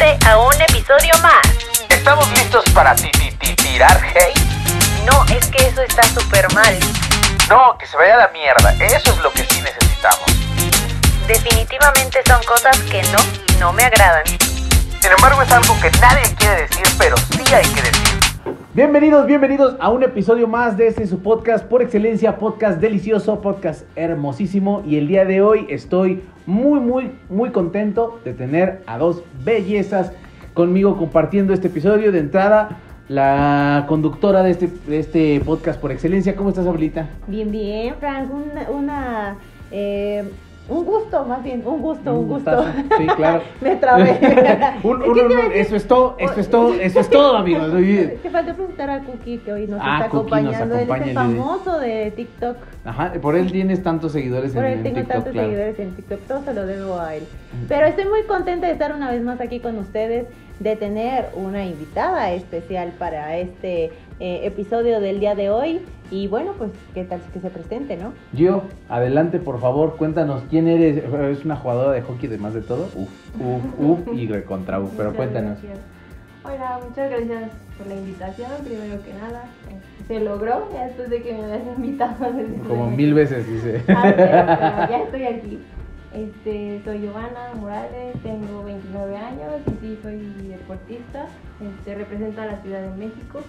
suscribirte a un episodio más. ¿Estamos listos para ti, ti, ti- tirar hate? No, es que eso está súper mal. No, que se vaya a la mierda. Eso es lo que sí necesitamos. Definitivamente son cosas que no, no me agradan. Sin embargo, es algo que nadie quiere decir, pero sí hay que decir. Bienvenidos, bienvenidos a un episodio más de este su podcast por excelencia, podcast delicioso, podcast hermosísimo. Y el día de hoy estoy muy, muy, muy contento de tener a dos bellezas conmigo compartiendo este episodio. De entrada, la conductora de este, de este podcast por excelencia. ¿Cómo estás, Abuelita? Bien, bien, Frank, una, eh, un gusto, más bien, un gusto, un, gusto. Sí, claro. Me trabé. Un- un- eso es todo, eso es todo, eso es todo, amigos. Te faltó presentar a Cookie que hoy nos Ah, está Cookie nos acompañando. Él es el famoso de TikTok. Ajá, por él tienes tantos seguidores Por en, él en tengo TikTok, tantos claro. seguidores en TikTok, todo se lo debo a él. Pero estoy muy contenta de estar una vez más aquí con ustedes, de tener una invitada especial para este eh, episodio del día de hoy. Y bueno, pues, ¿qué tal si que se presente, no? Gio, adelante por favor, cuéntanos quién eres. ¿Es una jugadora de hockey además de todo? Uf, uf, uf y recontra uf, pero Muchas cuéntanos. gracias. Hola, muchas gracias por la invitación, primero que nada. Este, Se logró, ya después de que me habías invitado. desde Como mil veces dice. Ah, pero, pero ya estoy aquí. Este, soy Giovanna Morales, tengo 29 años y sí, soy deportista. Este, represento a la Ciudad de México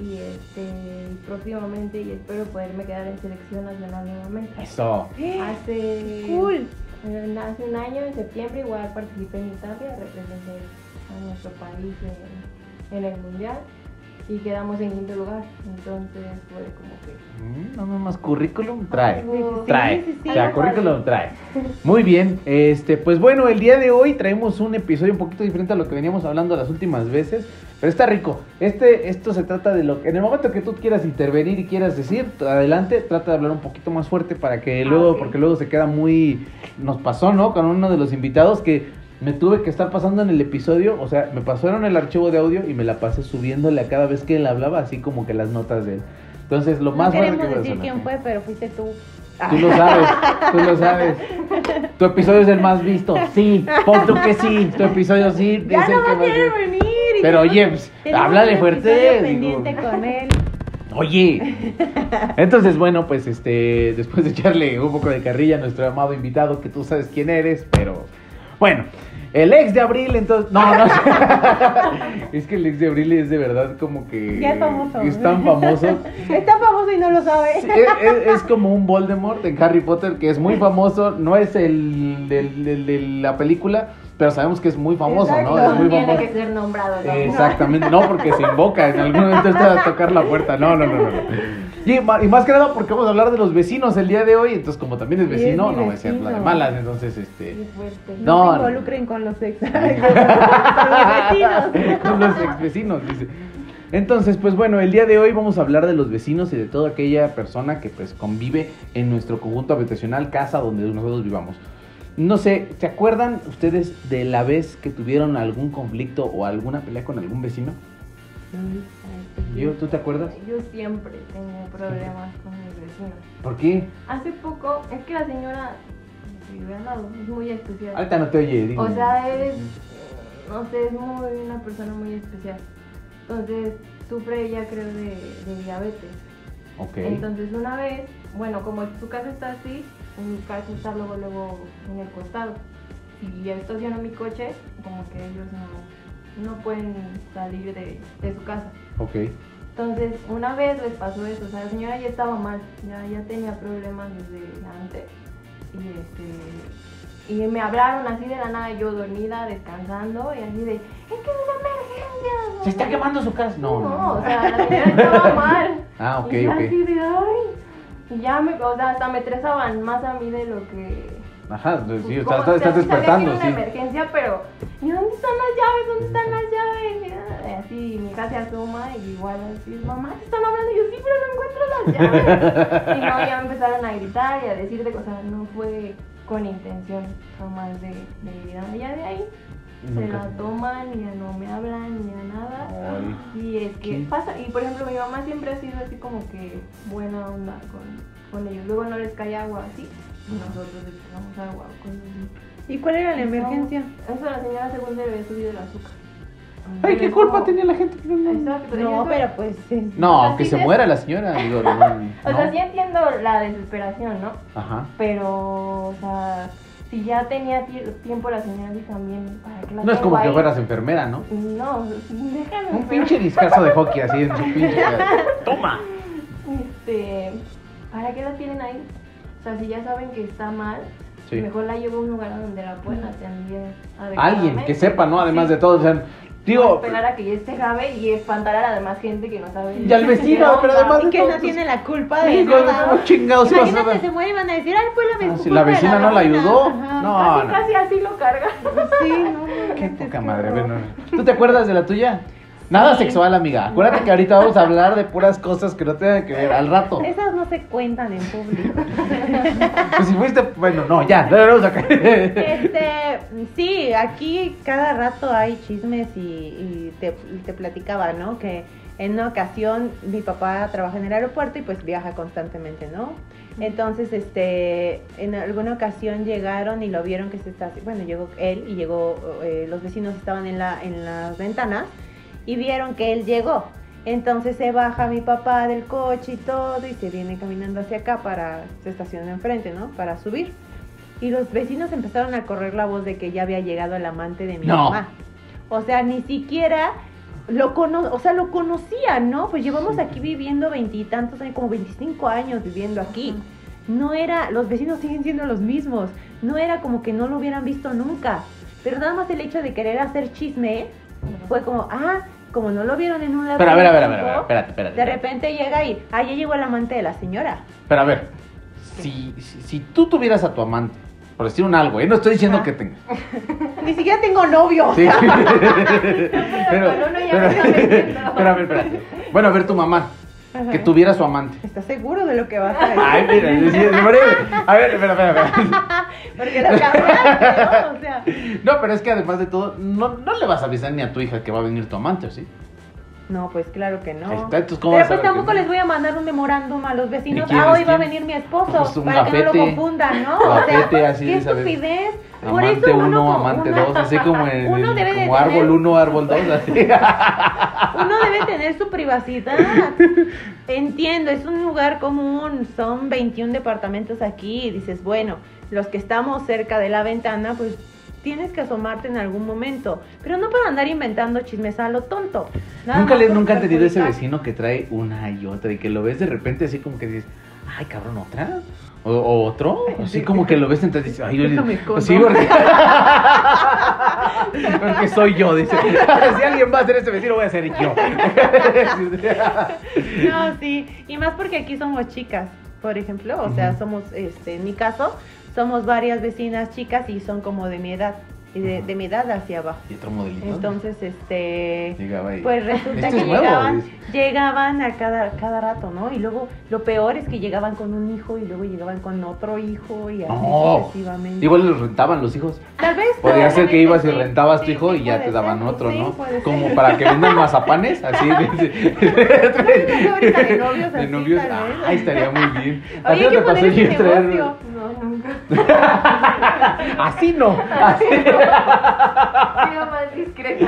y este, próximamente y espero poderme quedar en selección nacional nuevamente. Eso. Hace, Cool. eh, hace un año, en septiembre, igual participé en Italia, representé a nuestro país en, en el mundial y quedamos en quinto lugar. Entonces fue como que. Mm, No, no más currículum trae. algo- Trae. sí, sí. O sea, Algo currículum padre. trae. Muy bien. Este, pues bueno, el día de hoy traemos un episodio un poquito diferente a lo que veníamos hablando las últimas veces. Pero está rico. Este, esto se trata de lo que. En el momento que tú quieras intervenir y quieras decir, adelante, trata de hablar un poquito más fuerte para que Ah, luego, porque luego se queda muy. Nos pasó, ¿no? Con uno de los invitados que me tuve que estar pasando en el episodio. O sea, me pasaron el archivo de audio y me la pasé subiéndole a cada vez que él hablaba, así como que las notas de él. Entonces, lo No más queremos que decir puede quién fue, pero fuiste tú. Tú lo sabes, tú lo sabes. Tu episodio es el más visto. Sí, pon tú que sí. Tu episodio sí Ya es el no que más visto. venir. Pero oye, pues, háblale fuerte, pendiente con él. Oye. Entonces, bueno, pues este, después de echarle un poco de carrilla a nuestro amado invitado, que tú sabes quién eres, pero bueno. El ex de Abril, entonces. No, no. es que el ex de Abril es de verdad como que. Ya es famoso. Es tan famoso. Está famoso y no lo sabe. Sí, es, es- es como un Voldemort en Harry Potter que es muy famoso, no es el de la película, pero sabemos que es muy famoso, ¿no? Es muy tiene famoso. que ser nombrado. ¿no? Exactamente, no porque se invoca, en algún momento está a tocar la puerta, no, no, no, no. Y, más que nada porque vamos a hablar de los vecinos el día de hoy, entonces como también es vecino, no voy a ser la de malas, entonces este... No, no. se involucren con los ex. con los vecinos. Con los ex vecinos, dice. Entonces, pues bueno, el día de hoy vamos a hablar de los vecinos y de toda aquella persona que pues convive en nuestro conjunto habitacional, casa donde nosotros vivamos. No sé, ¿se acuerdan ustedes de la vez que tuvieron algún conflicto o alguna pelea con algún vecino? Yo, ¿tú te acuerdas? Yo siempre tengo problemas con mis vecinos. ¿Por qué? Hace poco, es que la señora al lado es muy especial. Ahorita no te oye, digo. O sea, es, no sé, es muy, una persona muy especial. Entonces, sufre ella, creo, de, de diabetes. Ok. Entonces, una vez, bueno, como su casa está así, mi casa está luego, luego en el costado. Y yo estaciono mi coche, como que ellos no, no pueden salir de, de su casa. Ok. Entonces, una vez les pasó eso, o sea, la señora ya estaba mal, ya, ya tenía problemas desde antes. Y, este, y me hablaron así de la nada, yo dormida, descansando, y así de, es que es una emergencia. ¿Se está quemando su casa? No, no. No, o sea, la señora estaba mal. Ah, ok, y ok. así de, ay. Y ya me, o sea, hasta me estresaban más a mí de lo que... Ajá, sí, como, estás, estás sí sabía despertando, sí. era una emergencia, pero ¿y dónde están las llaves? ¿Dónde están las llaves? Y, ah, Así mi hija se asoma y igual así, mamá, te están hablando. Y yo sí, pero no encuentro las llaves. y no, ya me empezaron a gritar y a decir de cosas. No fue con intención jamás de, de ir allá de ahí. Se la toman y ya no me hablan ni a nada. Ay. Y es que ¿Qué? pasa, y por ejemplo mi mamá siempre ha sido así como que buena onda con, con ellos. Luego no les cae agua así nosotros echamos agua. cosas así. ¿Y cuál era la emergencia? Eso la señora según le había subido el azúcar. Ay, ¿qué culpa tenía la gente? Exacto. No, eso- pero pues sí. No, O sea, que sí se muera la señora. Digo, no, O sea, no. sí entiendo la desesperación, ¿no? Ajá. Pero, o sea, si ya tenía ti- tiempo la señora, sí también, ¿para qué la No es como que fueras enfermera, ¿no? No, déjame. Un pinche discazo de hockey así en su pinche. ¡Toma! Este, ¿para qué la tienen ahí? O sea, si ya saben que está mal, Sí. mejor la llevo a un lugar donde la puedan atender Alguien que sepa, ¿no? Además Sí. de todo. O sea, No digo, esperar a que ya esté grave y espantar a la demás gente que no sabe. Y al vecino, pero además Y que no Entonces- tiene la culpa de nada. ¿cómo chingados Imagínate, ver? se muere y van a decir, ay, fue la Ah, vecina. si la vecina no la ayudó. Ajá. No, Casi, no. casi así lo carga. Sí, no, Qué no, poca madre. Bueno, ¿tú te acuerdas de la tuya? Nada sexual, amiga. Acuérdate que ahorita vamos a hablar de puras cosas que no tengan que ver al rato. Esas no se cuentan en público. Pues si fuiste, bueno, no, ya, no, no, saca. Este, sí, aquí cada rato hay chismes y, y te, y te platicaba, ¿no? Que en una ocasión mi papá trabaja en el aeropuerto y pues viaja constantemente, ¿no? Entonces, este, en alguna ocasión llegaron y lo vieron que se está, bueno, llegó él y llegó, eh, los vecinos estaban en, la, en las ventanas y vieron que él llegó. Entonces se baja mi papá del coche y todo y se viene caminando hacia acá para, se estaciona enfrente, ¿no? Para subir. Y los vecinos empezaron a correr la voz de que ya había llegado el amante de mi No. mamá. O sea, ni siquiera lo cono o sea, lo conocían, ¿no? Pues llevamos aquí viviendo veintitantos años, como 25 años viviendo aquí. No era, los vecinos siguen siendo los mismos. No era como que no lo hubieran visto nunca. Pero nada más el hecho de querer hacer chisme fue como, ah, como no lo vieron en un lado. Pero a ver, a ver, a ver, a ver, espérate, espérate. De repente llega y, ah, ya llegó el amante de la señora. Pero a ver, si, si, si tú tuvieras a tu amante, por decir un algo, ¿eh? No estoy diciendo Ajá. que tengas. Ni siquiera tengo novio. Sí. Pero está metiendo. pero a ver, espérate. Bueno, a ver tu mamá, Ajá. que tuviera su amante. ¿Estás seguro de lo que vas a decir? Ay, mira, sí, sí, a ver, espera, espera, espera. Porque lo cambiaste, ¿no? O sea, No, pero es que además de todo, no, no le vas a avisar ni a tu hija que va a venir tu amante, ¿o sí? No, pues claro que no. Ahí está, entonces, ¿cómo Pero pues tampoco les voy a mandar un memorándum a los vecinos. ¿Y quién Ah, hoy va a venir mi esposo. Pues un para que no lo confundan, ¿no? O sea, así qué estupidez. Por Amante eso uno 1, como amante una- 2, así como en Uno el- debe de como árbol tener- 1, árbol 2, así. Uno debe tener su privacidad. Entiendo, es un lugar común, son 21 departamentos aquí y dices, bueno, los que estamos cerca de la ventana, pues tienes que asomarte en algún momento, pero no para andar inventando chismes a lo tonto. Nada Nunca, le, nunca han tenido ese vecino que trae una y otra y que lo ves de repente así como que dices, ay cabrón, otra. O, o otro, así como que lo ves entonces dices, ay, yo escondo. sí, porque... porque soy yo, dice. si alguien va a ser ese vecino, voy a ser yo. No, sí, y más porque aquí somos chicas, por ejemplo, o sea, somos, este, en mi caso, somos varias vecinas chicas y son como de mi edad, y de, de mi edad hacia abajo. y otro modelito. Entonces, este, Llegaba ahí. pues resulta que nuevo, llegaban, llegaban a cada, cada rato, ¿no? Y luego lo peor es que llegaban con un hijo y luego llegaban con otro hijo y así No. sucesivamente. Igual los rentaban los hijos. Tal vez. Podría ser que ibas y sí, rentabas tu hijo sí, y ya te daban ser, otro, sí, ¿no? Como ser. para que vendan mazapanes, así. de novios De así, novios, vez. ay, estaría muy bien. ¿A Oye, ti que te pasó ir traer- negocio. No, nunca. Así no. Así. Sigo más discreto.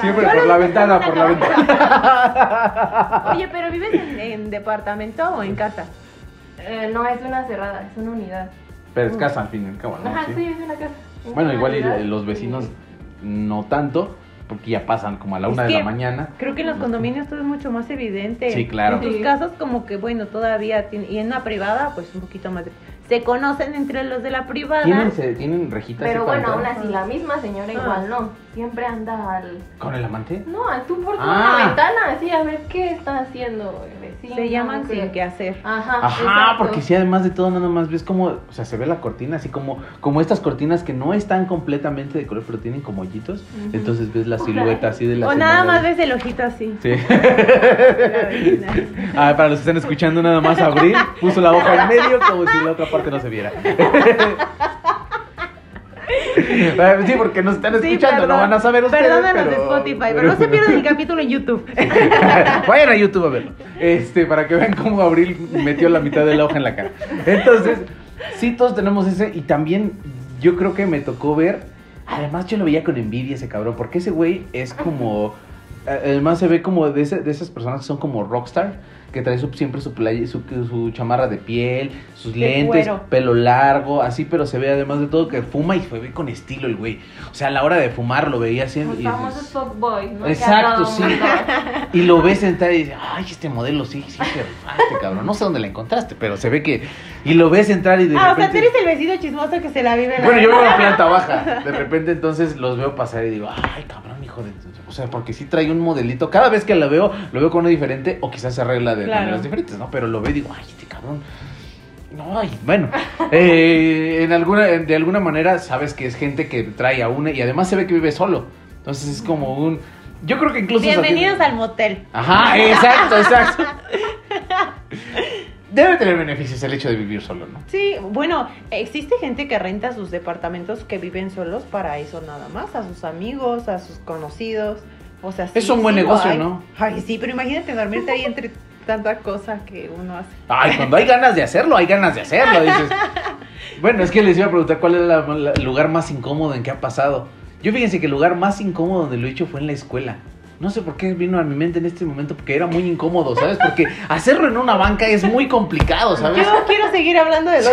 Siempre por la ventana, por la ventana. Oye, pero ¿vives en, en departamento o en casa? Eh, no, es una cerrada, es una unidad. Pero es casa al fin y al cabo, ¿no? Ajá, Sí. sí, es una casa. Es Bueno, una igual y unidad los vecinos y- no tanto, porque ya pasan como a la Es una de la mañana. Creo que en los condominios todo es mucho más evidente. Sí, claro. En tus Sí. casas como que, bueno, todavía tiene, y en una privada, pues un poquito más. de- se conocen entre los de la privada. ¿Tienen, se- ¿Tienen rejitas Pero bueno, aún así, la misma señora Ah. igual no. Siempre anda al. ¿Con el amante? No, al tú por tu Ah. ventana, así a ver qué está haciendo vecino. se llaman sin qué hacer. Ajá. Ajá, exacto. porque sí, además de todo, nada más ves como, o sea, se ve la cortina, así como, como estas cortinas que no están completamente de color, pero tienen como hoyitos. Entonces ves la silueta así de la O nada más ves el ojito así. Sí. Ah, para los que están escuchando, nada más Abril puso la hoja en medio como si la otra parte no se viera. Sí, porque nos están Sí, escuchando, no van a saber ustedes. Perdónanos pero... de Spotify, pero no se pierdan el capítulo en YouTube. Vayan a YouTube a verlo. Este, para que vean cómo Abril metió la mitad de la hoja en la cara. Entonces, sí, todos tenemos ese. Y también yo creo que me tocó ver. Además, yo lo veía con envidia ese cabrón, porque ese güey es como. Además, se ve como de, ese- de esas personas que son como rockstar, que trae su- siempre su, playa, su, su chamarra de piel, sus De lentes, cuero. pelo largo, así, pero se ve además de todo que fuma y se ve con estilo el güey. O sea, a la hora de fumar lo veía haciendo. Los famosos fuckboys, ¿no? Exacto, sí. y lo ves sentar y dices, ay, este modelo sí, sí, te rifaste, cabrón. No sé dónde la encontraste, pero se ve que. Y lo ves entrar y de Ah, o sea, tú repente. eres el vecino chismoso que se la vive en la Bueno, yo vivo en ventana. planta baja. De repente entonces los veo pasar y digo, ay, cabrón, hijo de... O sea, porque sí trae un modelito. Cada vez que la veo, lo veo con uno diferente o quizás se arregla de Claro. maneras diferentes, ¿no? Pero lo veo y digo, ay, este cabrón... No, ay, bueno, eh, en alguna, de alguna manera sabes que es gente que trae a una y además se ve que vive solo. Entonces es como un... Yo creo que incluso... Bienvenidos al motel. Ajá, exacto, exacto. Debe tener beneficios el hecho de vivir solo, ¿no? Sí, bueno, existe gente que renta sus departamentos que viven solos para eso nada más, a sus amigos, a sus conocidos. O sea, sí, Es un buen sí negocio, hay. ¿no? Ay, sí, pero imagínate dormirte ahí entre tanta cosa que uno hace. Ay, cuando hay ganas de hacerlo, hay ganas de hacerlo, dices. Bueno, es que les iba a preguntar cuál es el lugar más incómodo en que ha pasado. Yo fíjense que el lugar más incómodo donde lo he hecho fue en la escuela. No sé por qué vino a mi mente en este momento, porque era muy incómodo, ¿sabes? Porque hacerlo en una banca es muy complicado, ¿sabes? Yo quiero seguir hablando de los.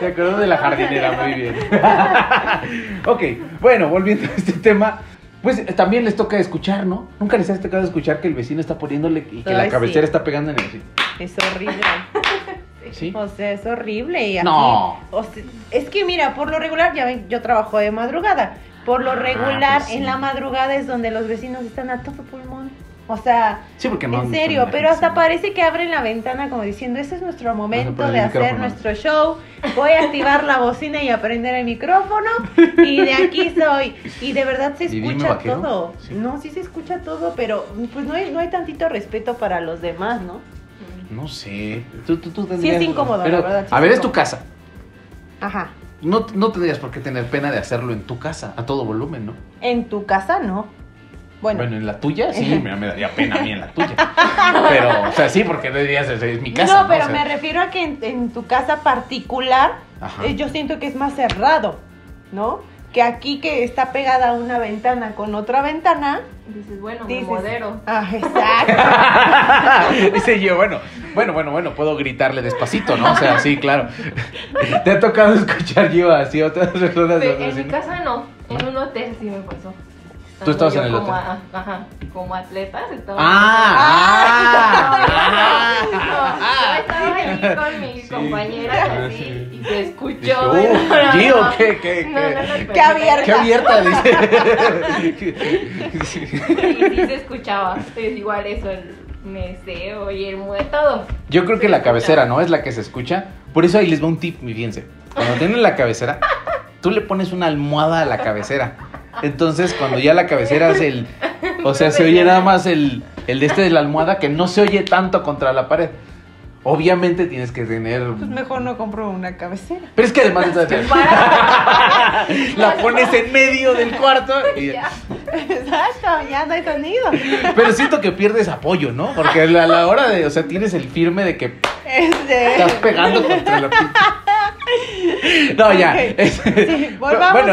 Se acordó de la jardinera, muy bien. ok, bueno, volviendo a este tema, pues también les toca escuchar, ¿no? Nunca les ha tocado escuchar que el vecino está poniéndole y que la cabecera sí. está pegando en el... Es horrible. ¿Sí? O sea, es horrible. Y aquí, No. o sea, es que mira, por lo regular, ya ven, yo trabajo de madrugada. Por lo Ah, regular, pues sí. en la madrugada es donde los vecinos están a todo pulmón. O sea, Sí, porque no... en serio, pero hasta parece que abren la ventana como diciendo, ese es nuestro momento de hacer nuestro show, voy a activar la bocina y a prender el micrófono y de aquí soy. Y de verdad se ¿Y dime, escucha todo. Sí. No, sí se escucha todo, pero pues no hay, no hay tantito respeto para los demás, ¿no? No sé. Tú, tú, tú Sí tendrías- es incómodo, la verdad, sí a ver, es tu casa. Ajá. No, no tendrías por qué tener pena de hacerlo en tu casa, a todo volumen, ¿no? En tu casa no. Bueno, Bueno, en la tuya sí, me, me daría pena a mí en la tuya. Pero, o sea, sí, porque no dirías, es, mi casa. no, pero O sea, me refiero a que en, en tu casa particular, eh, yo siento que es más cerrado, ¿no? Que aquí que está pegada una ventana con otra ventana. Dices, bueno, Dices- me modero. Ah, exacto. Dice yo, bueno, bueno, bueno, bueno, puedo gritarle despacito, ¿no? O sea, sí, claro. ¿Te ha tocado escuchar yo así otras personas? En mi casa no, en un hotel sí me pasó. ¿Tú estabas en el como hotel? a- ajá, como atletas estaba Ah, ah, No, ah, yo estaba ahí con mis Sí. compañeras Ah, así sí. y se escuchó. Y "Uh, no, no, Gio, no. ¿qué, qué, No, qué? no, no, Qué abierta. Qué abierta, Y dice. sí se escuchaba. Es igual eso, el meseo y el mue, todo. Yo creo que Se la escuchaba. cabecera, ¿no? Es la que se escucha. Por eso ahí les va un tip, mi fíjense. Cuando tienen la cabecera, tú le pones una almohada a la cabecera. Entonces, cuando ya la cabecera hace el. O sea, se oye nada más el, el de este de la almohada que no se oye tanto contra la pared. Obviamente tienes que tener. Pues mejor no compro una cabecera. Pero es que además de la pones en medio del cuarto. y- Exacto, ya no hay sonido. pero siento que pierdes apoyo, ¿no? Porque a la, hora de. O sea, tienes el firme de que Este. Estás pegando contra la. No, ya. Es- Sí, volvamos. Bueno,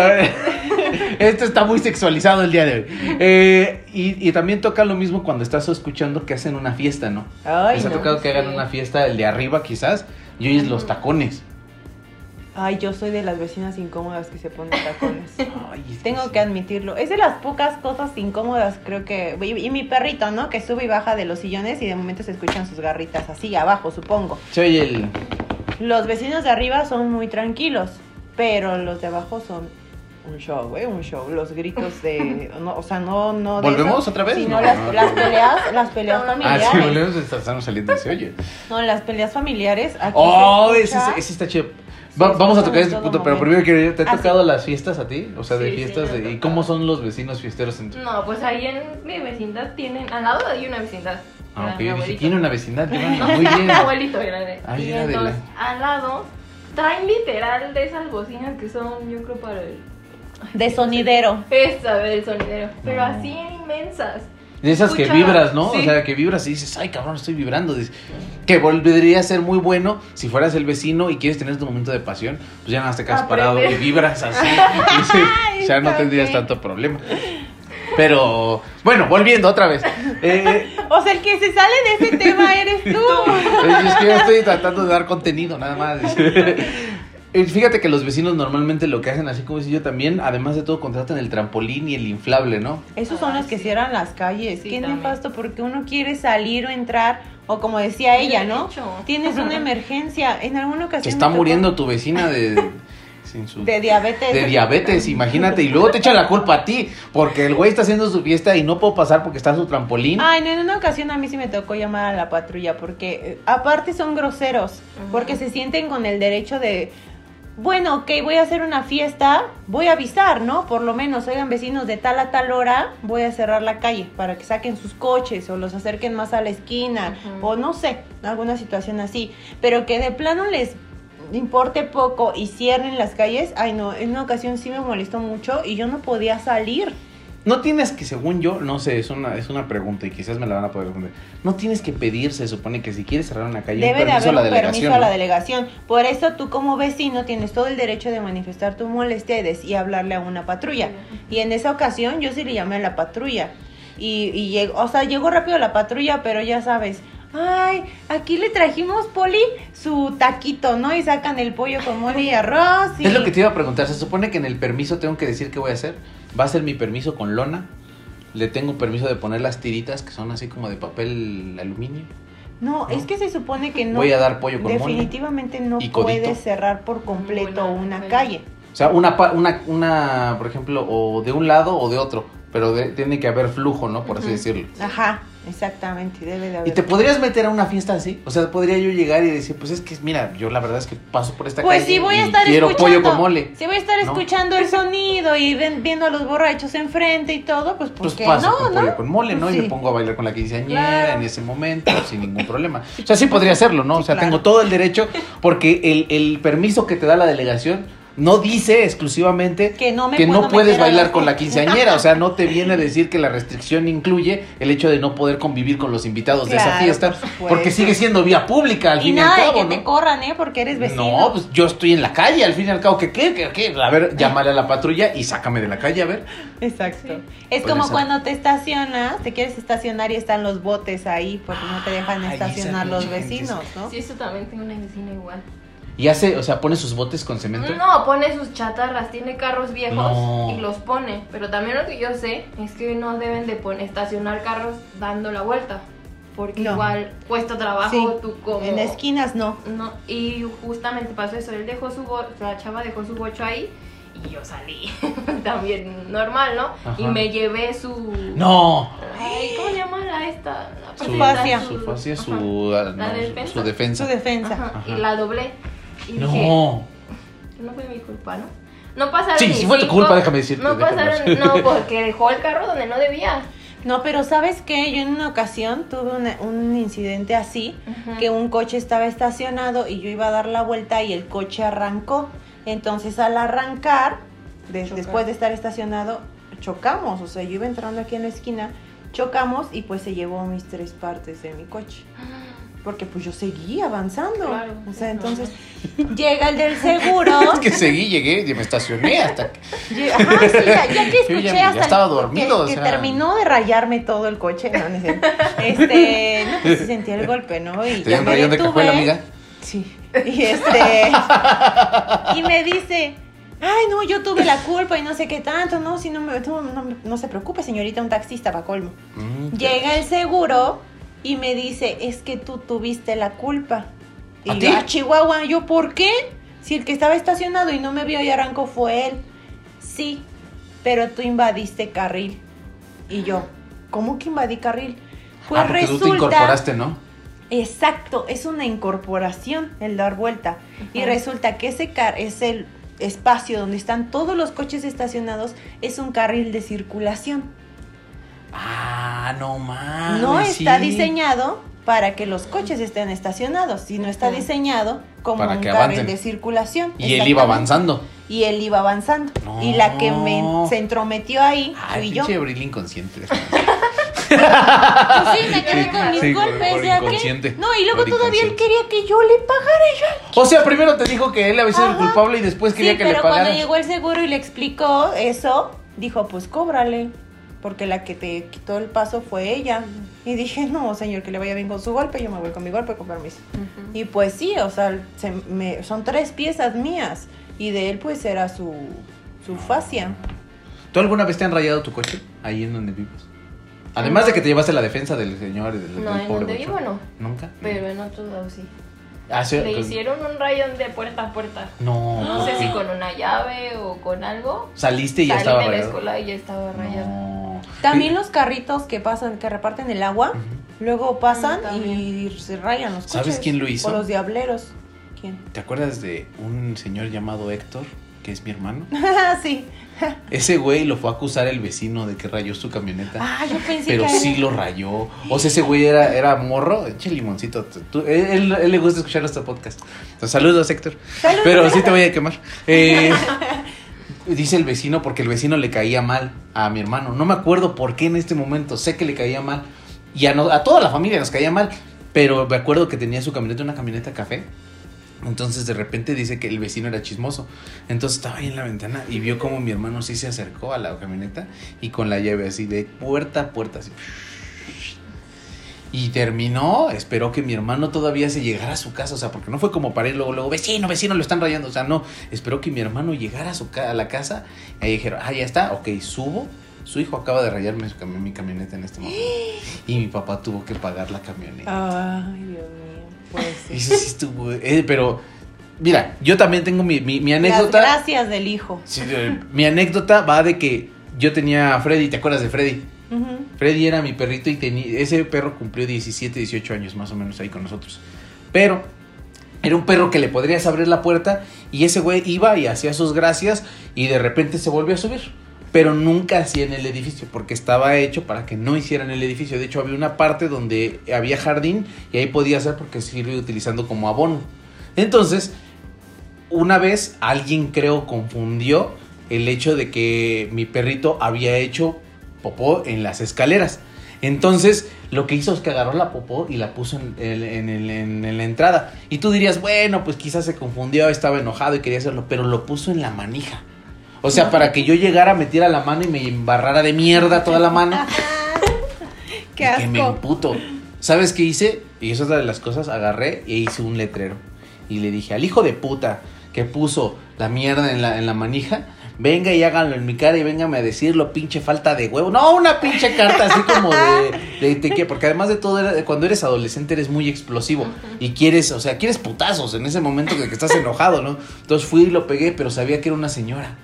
esto está muy sexualizado el día de hoy. Eh, y, y también toca lo mismo cuando estás escuchando que hacen una fiesta, ¿no? Ay, Les ha no. tocado que hagan una fiesta, el de arriba quizás, y oyes los tacones. Ay, yo soy de las vecinas incómodas que se ponen tacones. Ay, es Tengo que admitirlo. Es de las pocas cosas incómodas, creo que. Y, y mi perrito, ¿no? Que sube y baja de los sillones y de momento se escuchan sus garritas así abajo, supongo. Se oye el. Los vecinos de arriba son muy tranquilos, pero los de abajo son un show, ¿eh? Un show. Los gritos de. No, o sea, no. no de ¿Volvemos eso, otra vez? Sino No, las, no. las peleas, las peleas no. Ah, familiares. sí, volvemos, estamos saliendo, se oye. No, las peleas familiares. Aquí Oh, se ese, escucha- ese está chido. Va- vamos a tocar ese punto, pero primero quiero ¿te ha Ah, tocado las fiestas a ti? O sea, de Sí, fiestas de... ¿Y cómo son los vecinos fiesteros en tu... No, pues ahí en mi vecindad tienen, al lado hay una vecindad. Ah, ok, yo dije, tiene una vecindad, muy bien. mi abuelito grande. Ay, y era de entonces, la- al lado, traen literal de esas bocinas que son, yo creo, para el. De sonidero. Esa del sonidero. Pero No. así inmensas. De esas que vibras, ¿no? sí. O sea, que vibras y dices, ay, cabrón, estoy vibrando. Dices, Que volvería a ser muy bueno si fueras el vecino y quieres tener tu momento de pasión, pues ya nada más te quedas parado y vibras así. Y no tendrías bien. tanto problema. Pero, bueno, volviendo otra vez. Eh, O sea, el que se sale de ese tema eres tú. Es que yo estoy tratando de dar contenido, nada más. Eh, Fíjate que los vecinos normalmente lo que hacen, así como decía yo también, además de todo, contratan el trampolín y el inflable, ¿no? Esos son los que cierran las calles. Sí, Qué también. nefasto porque uno quiere salir o entrar o como decía ella, ¿no? hecho. Tienes una emergencia. En alguna ocasión Se está tocó muriendo tu vecina de, sin su- de diabetes. de diabetes, imagínate, y luego te echan la culpa a ti, porque el güey está haciendo su fiesta y no puedo pasar porque está su trampolín. Ay, no, en una ocasión a mí sí me tocó llamar a la patrulla porque eh, aparte son groseros, porque se sienten con el derecho de, bueno, ok, voy a hacer una fiesta, voy a avisar, ¿no? Por lo menos, oigan vecinos, de tal a tal hora voy a cerrar la calle para que saquen sus coches o los acerquen más a la esquina o no sé, alguna situación así, pero que de plano les importe poco y cierren las calles, ay no, en una ocasión sí me molestó mucho y yo no podía salir. No tienes que, según yo, no sé, es una, es una pregunta y quizás me la van a poder responder. No tienes que pedir, se supone que si quieres cerrar una calle, un Debe de permiso haber a la delegación. permiso a la ¿no? delegación. Por eso tú como vecino tienes todo el derecho de manifestar tu molestia y hablarle a una patrulla. Y en esa ocasión yo sí le llamé a la patrulla. Y, y llegó, o sea, llegó rápido la patrulla, pero ya sabes, ay, aquí le trajimos, Poli, su taquito, ¿no? Y sacan el pollo con mole y arroz. Y... Es lo que te iba a preguntar. Se supone que en el permiso tengo que decir qué voy a hacer. Va a ser mi permiso con lona. Le tengo permiso de poner las tiritas que son así como de papel aluminio. No, es que se supone que no. Voy a dar pollo con. Definitivamente no y codito. puedes cerrar por completo una calle. calle. O sea, una, pa- una, una, por ejemplo, o de un lado o de otro. Pero de- tiene que haber flujo, ¿no? Por así decirlo. Ajá, exactamente, debe de haber. ¿Y te podrías meter a una fiesta así? O sea, podría yo llegar y decir, pues es que, mira, yo la verdad es que paso por esta Pues calle voy a y estar quiero escuchando. pollo con mole. Si voy a estar ¿no? escuchando el sonido y ven- viendo a los borrachos enfrente y todo, pues ¿por Pues qué paso no, con no? pollo con mole, ¿no? Y Sí. me pongo a bailar con la quinceañera Claro. en ese momento sin ningún problema. O sea, sí podría hacerlo, ¿no? o Sí, sea, claro. tengo todo el derecho porque el, el permiso que te da la delegación no dice exclusivamente Que no me que puedo no puedes bailar la- con la quinceañera. O sea, no te viene a decir que la restricción incluye el hecho de no poder convivir con los invitados de esa fiesta por porque sigue siendo vía pública al Y fin y al cabo, que ¿no? te corran, ¿eh? Porque eres vecino. No, pues yo estoy en la calle, al fin y al cabo, ¿qué qué? ¿Qué? qué? A ver, llámale a la patrulla y sácame de la calle, a ver. Exacto. Es como ser. cuando te estacionas, te quieres estacionar y están los botes ahí porque no te dejan Ay, esa estacionar los vecinos, ¿no? Sí, eso también tengo una vecina igual. Y hace, o sea, pone sus botes con cemento. No, pone sus chatarras, tiene carros viejos No. y los pone. Pero también lo que yo sé es que no deben de pon- estacionar carros dando la vuelta. Porque No. igual cuesta trabajo Sí, tú como... En esquinas no. No, y justamente pasó eso, él dejó su bo- la chava dejó su bocho ahí y yo salí también normal, ¿no? Ajá. Y me llevé su... No. Ay, ¿cómo se llama la esta? La Su, fascia. su fascia, su, no, su- defensa. su defensa. Su defensa. Ajá, Ajá. Y la doblé. Y dije, No. no fue mi culpa, ¿no? No pasaron Sí, ni sí fue tu culpa, déjame decirte, No déjame pasaron, no, porque dejó el carro donde no debía. No, pero ¿sabes qué? Yo en una ocasión tuve una- un incidente así, que un coche estaba estacionado y yo iba a dar la vuelta y el coche arrancó. Entonces al arrancar, de- después de estar estacionado, chocamos. O sea, yo iba entrando aquí en la esquina, chocamos y pues se llevó mis tres partes de mi coche. Porque pues yo seguí avanzando. Claro, o sea, es entonces llega el del seguro. Es que seguí, llegué y me estacioné hasta que... Ajá, sí, ya, ya que escuché ya- ya hasta el- estaba que- dormido, que, sea. terminó de rayarme todo el coche. No, cierto. Este, no, pues sí sentí el golpe, ¿no? Y ¿Te ya un me rayón de detuve. cajuela, amiga? Sí. Y este, y me dice, ay, no, yo tuve la culpa y no sé qué tanto, no, si no me, no, no, no se preocupe, señorita, un taxista para colmo. Mm, Llega el seguro y me dice, es que tú tuviste la culpa. Y ¿A yo? "Ah, Chihuahua, ¿yo por qué? Si el que estaba estacionado y no me vio y arrancó fue él. Sí, pero tú invadiste carril. Y yo, ¿cómo que invadí carril? Pues ah, porque tú te resulta... incorporaste, ¿no? Exacto, es una incorporación el dar vuelta. Y resulta que ese car es el espacio donde están todos los coches estacionados, es un carril de circulación. Ah, no mames. no está sí. diseñado para que los coches estén estacionados, sino está diseñado como Para un que carril de circulación. Y él iba avanzando. Y él iba avanzando. No. Y la que me se entrometió ahí Ay, fui yo. pinche Abril inconsciente. Pues sí, me quedé con mis Sí, golpes. por ¿ya inconsciente. No, y luego todavía él quería que yo le pagara. y yo, O sea, primero te dijo que él había sido el culpable y después quería sí, que pero le cuando pagaras. llegó el seguro y le explicó eso, dijo, pues cóbrale. Porque la que te quitó el paso fue ella. Y dije, no, señor, que le vaya bien con su golpe, yo me voy con mi golpe con permiso. Y pues sí, o sea, se me- son tres piezas mías. Y de él pues era su, su fascia. ¿Tú alguna vez te han rayado tu coche ahí en donde vives? Además de que te llevaste la defensa del señor y del, No, del en pobre donde vivo no. ¿Nunca? Pero en otros lados sí. Ah, sí, Le con- hicieron un rayón de puerta a puerta. No, No ¿por sé si con una llave o con algo. Saliste y ya Salí estaba de la rayado. escuela y ya estaba rayado. No. También Y- los carritos que pasan, que reparten el agua, luego pasan Mm, y se rayan los coches. ¿Sabes quién lo hizo? O los diableros. ¿Quién? ¿Te acuerdas de un señor llamado Héctor, que es mi hermano? sí. Ese güey lo fue a acusar el vecino de que rayó su camioneta. Ah, yo pensé Pero que sí lo rayó. O sea, ese güey era, era morro. Eche limoncito. tú- él, él- él le gusta escuchar nuestro podcast. Entonces, saludos, Héctor. Pero sí te voy a quemar. Eh, dice el vecino porque el vecino le caía mal a mi hermano. No me acuerdo por qué en este momento. Sé que le caía mal. Y a, no- a toda la familia nos caía mal. Pero me acuerdo que tenía su camioneta, una camioneta café. Entonces de repente dice que el vecino era chismoso. Entonces estaba ahí en la ventana y vio como mi hermano sí se acercó a la camioneta y con la llave así de puerta a puerta así. Y terminó, esperó que mi hermano todavía se llegara a su casa, o sea, porque no fue como para ir luego, luego, vecino, vecino, lo están rayando, o sea, no, esperó que mi hermano llegara a, su a la casa y ahí dijeron, ah, ya está, ok, subo, su hijo acaba de rayarme su cami- mi camioneta en este momento. Y mi papá tuvo que pagar la camioneta. Ay, Dios mío. Pues sí. Eso sí estuvo, eh, pero, mira, yo también tengo mi, mi, mi Las anécdota. gracias del hijo. Sí, mi anécdota va de que yo tenía a Freddy, ¿te acuerdas de Freddy? Freddy era mi perrito y ese perro cumplió 17, 18 años más o menos ahí con nosotros. Pero era un perro que le podrías abrir la puerta y ese güey iba y hacía sus gracias y de repente se volvió a subir. Pero nunca hacía en el edificio porque estaba hecho para que no hiciera en el edificio. De hecho, había una parte donde había jardín y ahí podía hacer porque sirve utilizando como abono. Entonces, una vez alguien creo confundió el hecho de que mi perrito había hecho popó en las escaleras. Entonces, lo que hizo es que agarró la popó y la puso en, el- en el- en- la entrada. Y tú dirías, bueno, pues quizás se confundió, estaba enojado y quería hacerlo, pero lo puso en la manija. O sea, para que yo llegara, metiera la mano y me embarrara de mierda toda la mano. Qué y que me asco. emputo. ¿Sabes qué hice? Y eso es otra de las cosas, agarré e hice un letrero. Y le dije al hijo de puta que puso la mierda en la, en la manija, venga y háganlo en mi cara y véngame a decirlo, pinche falta de huevo. No, una pinche carta así como de, de, de que, porque además de todo, cuando eres adolescente eres muy explosivo y quieres, o sea, quieres putazos en ese momento de que estás enojado, ¿no? Entonces fui y lo pegué, pero sabía que era una señora.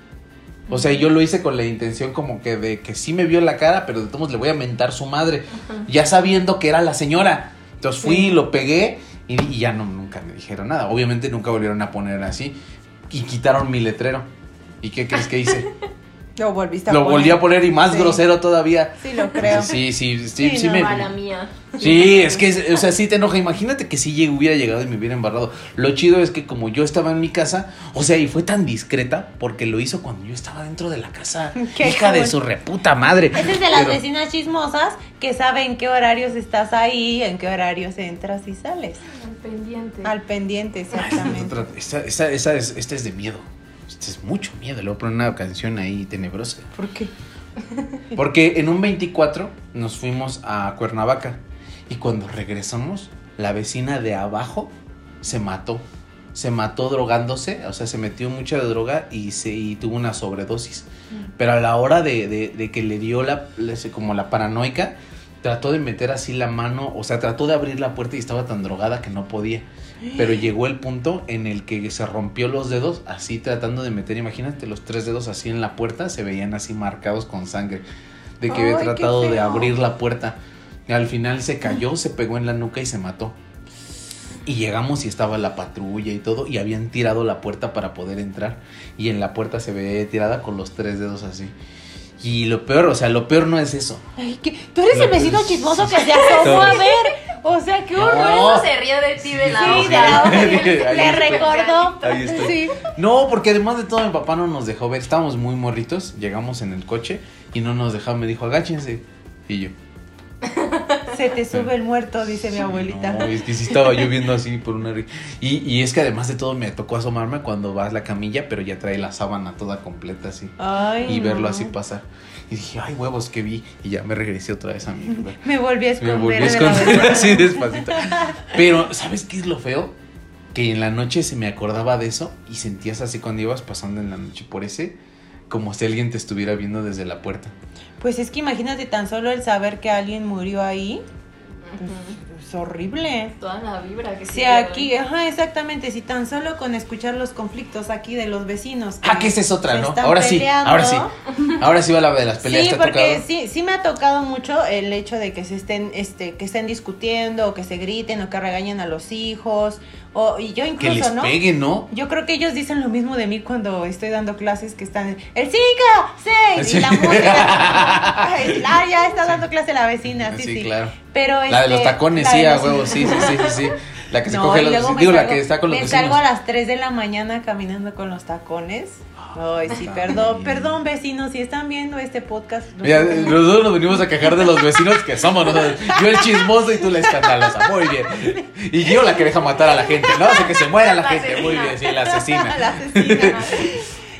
O sea, yo lo hice con la intención como que de que sí me vio la cara, pero de todos le voy a mentar su madre, ya sabiendo que era la señora. Entonces fui y lo pegué y, y ya no, nunca me dijeron nada. Obviamente nunca volvieron a poner así y quitaron mi letrero. ¿Y qué crees que hice? Lo volviste a lo poner. volví a poner y más Sí. grosero todavía. Sí, lo creo. Sí, sí, sí, Sí, sí no, me... Mala mía. Sí, es que, o sea, sí te enoja. Imagínate que si lleg- hubiera llegado y me hubiera embarrado. Lo chido es que como yo estaba en mi casa, o sea, y fue tan discreta porque lo hizo cuando yo estaba dentro de la casa. Qué Hija de su reputa madre. Ese es de las Pero- vecinas chismosas que saben en qué horarios estás ahí, en qué horarios entras y sales. Al pendiente. Al pendiente, exactamente. Esta, esta, esta es, esta es de miedo. Esta es mucho miedo. Le voy a poner una canción ahí tenebrosa. ¿Por qué? Porque en un 24 nos fuimos a Cuernavaca. Y cuando regresamos, la vecina de abajo se mató. Se mató drogándose, o sea, se metió mucha droga y, se, y tuvo una sobredosis. Pero a la hora de, de- de que le dio la, como la paranoica, trató de meter así la mano, o sea, trató de abrir la puerta y estaba tan drogada que no podía. Pero llegó el punto en el que se rompió los dedos, así tratando de meter, imagínate, los tres dedos así en la puerta, se veían así marcados con sangre, de que había tratado de abrir la puerta. Y al final se cayó, se pegó en la nuca y se mató. Y llegamos y estaba la patrulla y todo, y habían tirado la puerta para poder entrar. Y en la puerta se veía tirada con los tres dedos así. Y lo peor, o sea, lo peor no es eso. Ay, ¿qué? Tú eres Lo el vecino chismoso que se asomó a ver. O sea, qué No. horror. Por eso se rió de ti de la Sí, de la hoja. Le recordó. Ahí estoy. Sí. No, porque además de todo mi papá no nos dejó ver. Estábamos muy morritos, llegamos en el coche y no nos dejaba. Me dijo, agáchense. Y yo. Se te sube el muerto, dice mi abuelita. No, es que sí estaba yo viendo así por una... ri- Y, y es que además de todo me tocó asomarme cuando vas a la camilla, pero ya trae la sábana toda completa así. Ay, y verlo no. así pasar. Y dije, ay, huevos, que vi. Y ya me regresé otra vez a mi lugar. Me volví a Me esconder. volví a esconder así despacito. Pero, ¿sabes qué es lo feo? Que en la noche se me acordaba de eso y sentías así cuando ibas pasando en la noche por ese, como si alguien te estuviera viendo desde la puerta. Pues es que imagínate tan solo el saber que alguien murió ahí. Es horrible. Toda la vibra que Si se aquí, ajá, exactamente, si tan solo con escuchar los conflictos aquí de los vecinos. Ah, que esa es otra, ¿no? Ahora sí, ahora sí. Ahora sí va la de las peleas. Sí, ¿te ha porque tocado? sí, sí me ha tocado mucho el hecho de que se estén, este, que estén discutiendo, o que se griten, o que regañen a los hijos, o y yo Que incluso, les ¿no? peguen, ¿no? Yo creo que ellos dicen lo mismo de mí cuando estoy dando clases que están el 5, 6 Sí. y la música. Ay, ah, ya está dando clase la vecina, sí, sí. claro. Pero La de los este, tacones, la sí, a sí, sí, sí, sí, sí. La que se No, coge los Digo, la salgo- que está con los Me vecinos. salgo a las 3 de la mañana caminando con los tacones. Ay, sí, está perdón, perdón, vecinos, si están viendo este podcast. no Mira, nosotros nos venimos a quejar de los vecinos que somos nosotros. Yo el chismoso y tú la escandalosa. Muy bien. Y yo la que deja matar a la gente, ¿no? Hace que se muera la La gente. Muy asesina. bien, sí, la asesina. La asesina.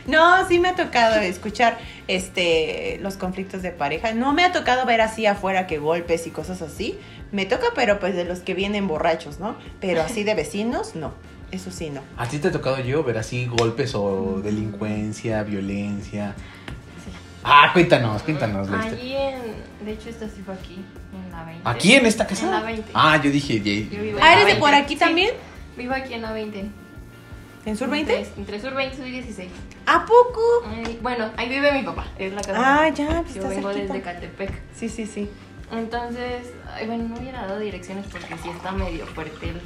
No, sí me ha tocado escuchar este los conflictos de pareja. No me ha tocado ver así afuera que golpes y cosas así. Me toca, pero pues de los que vienen borrachos, ¿no? Pero así de vecinos, no. Eso sí, no. ¿A ti te ha tocado yo ver así golpes o delincuencia, violencia? Ah, cuéntanos, cuéntanos. Allí en. De hecho, esta sí fue aquí, en la 20. ¿Aquí en esta casa? En la 20. Ah, yo dije, Yo ye- vivo en Ah, la ¿eres de 20. por aquí Sí, también? Vivo aquí en la 20. ¿En Sur 20? Entre, entre Sur 20 y Sur 16. ¿A poco? Ay, bueno, ahí vive mi papá. Es la casa. Ah, ya, pues Yo vengo cerquita. desde Catepec. Sí, sí, sí. Entonces, bueno, no hubiera dado direcciones porque sí está medio fuerte el,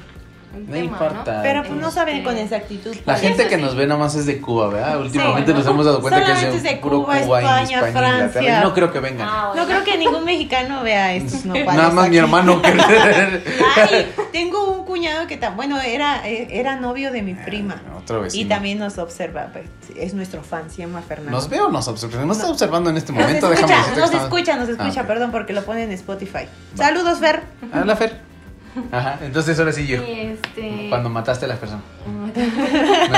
el No tema, importa. ¿no? Pero pues no saben con exactitud. La gente que sí. nos ve nada más es de Cuba, ¿verdad? Últimamente bueno. nos hemos dado cuenta que es es de puro Cuba, Cuba, y España, España, Francia. No creo que vengan. Ah, No creo que ningún mexicano vea estos nopales. Nada más mi aquí. hermano que... Ay, tengo un cuñado que tan, bueno, era, eh, era novio de mi prima. Ah, otro vecino. Y también nos observa, pues, es nuestro fan, se llama Fernando. ¿Nos ve o nos observa? Nos está observando en este Nos momento. escucha, déjame nos estamos- escucha, nos escucha, Ah, ok. perdón, porque lo pone en Spotify. Saludos, Fer. Habla, Fer. Ajá, entonces ahora sí yo. Y este. Cuando mataste a la persona. No,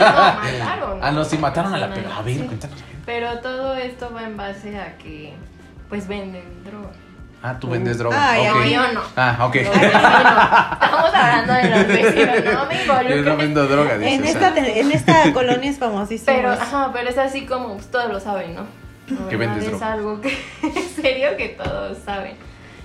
mataron. Ah, no, sí, mataron a la persona. A ver, Sí. cuéntanos. Pero todo esto va en base a que, pues, venden droga. Ah, tú vendes droga. Ay, ok. No, yo no. Ah, ok. No, yo no. Estamos hablando de los vecinos, no me Yo no vendo droga, dice. En o esta, sea. en esta colonia es famosísimo. Pero, ajá, pero es así como pues, todos lo saben, ¿no? Que vendes es droga. algo que es serio que todos saben.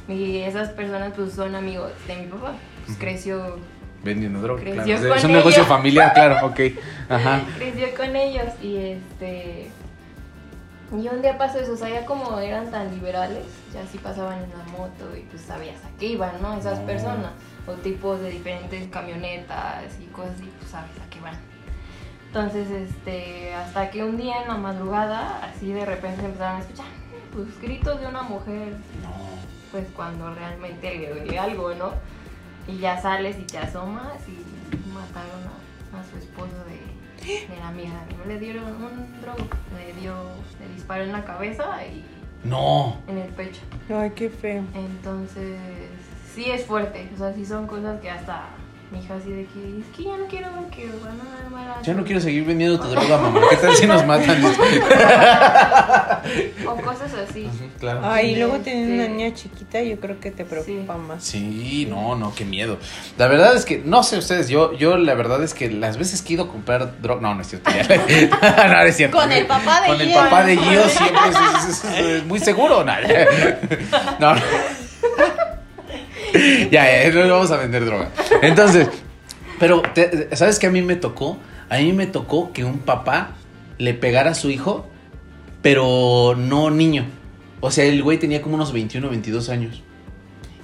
Y esas personas pues son amigos de mi papá. Pues creció, Vendiendo droga, Creció claro. Es- con Es un negocio familiar, claro, ok. Ajá. creció con ellos y este y un día pasó eso, o sea, ya como eran tan liberales, ya sí pasaban en la moto y pues sabías a qué iban, ¿no? Esas personas, o tipos de diferentes camionetas y cosas así, pues sabes a qué van. Entonces, este, hasta que un día en la madrugada, así de repente empezaron a escuchar, pues gritos de una mujer, No. Pues cuando realmente le duele algo, ¿no? Y ya sales y te asomas y mataron a, a su esposo de, de la amiga. Le dieron un drogo, le dio, le disparó en la cabeza y No. en el pecho. Ay, qué feo. Entonces, sí es fuerte, o sea, sí son cosas que hasta mi hija así de que, es que ya no quiero ver que van a a Ya no tu-". quiero seguir vendiendo tu droga, mamá. ¿Qué tal si nos matan? O cosas así. Claro. Ay, y luego teniendo una niña chiquita, yo creo que te preocupa más. Sí, no, no, qué miedo. La verdad es que, no sé ustedes, yo, yo la verdad es que las veces que he ido a comprar droga, no, no es cierto, ya. no, no es cierto. Con el papá de Con el Gio. papá de Gio siempre es, es- es- es muy seguro, no. no. ya, ya, no vamos a vender droga. Entonces, pero, ¿sabes qué a mí me tocó? A mí me tocó que un papá le pegara a su hijo, pero no niño. O sea, el güey tenía como unos 21 22 años.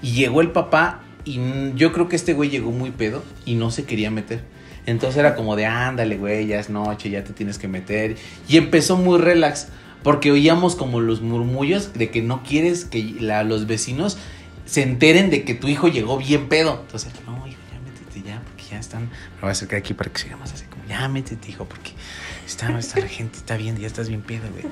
Y llegó el papá y yo creo que este güey llegó muy pedo y no se quería meter. Entonces era como de, ándale, güey, ya es noche, ya te tienes que meter. Y empezó muy relax, porque oíamos como los murmullos de que no quieres que los vecinos se enteren de que tu hijo llegó bien pedo. Entonces, no, hijo, ya métete ya, porque ya están... Me voy a acercar aquí para que siga más así como, ya métete, hijo, porque está, está la gente, está bien, ya estás bien pedo, güey.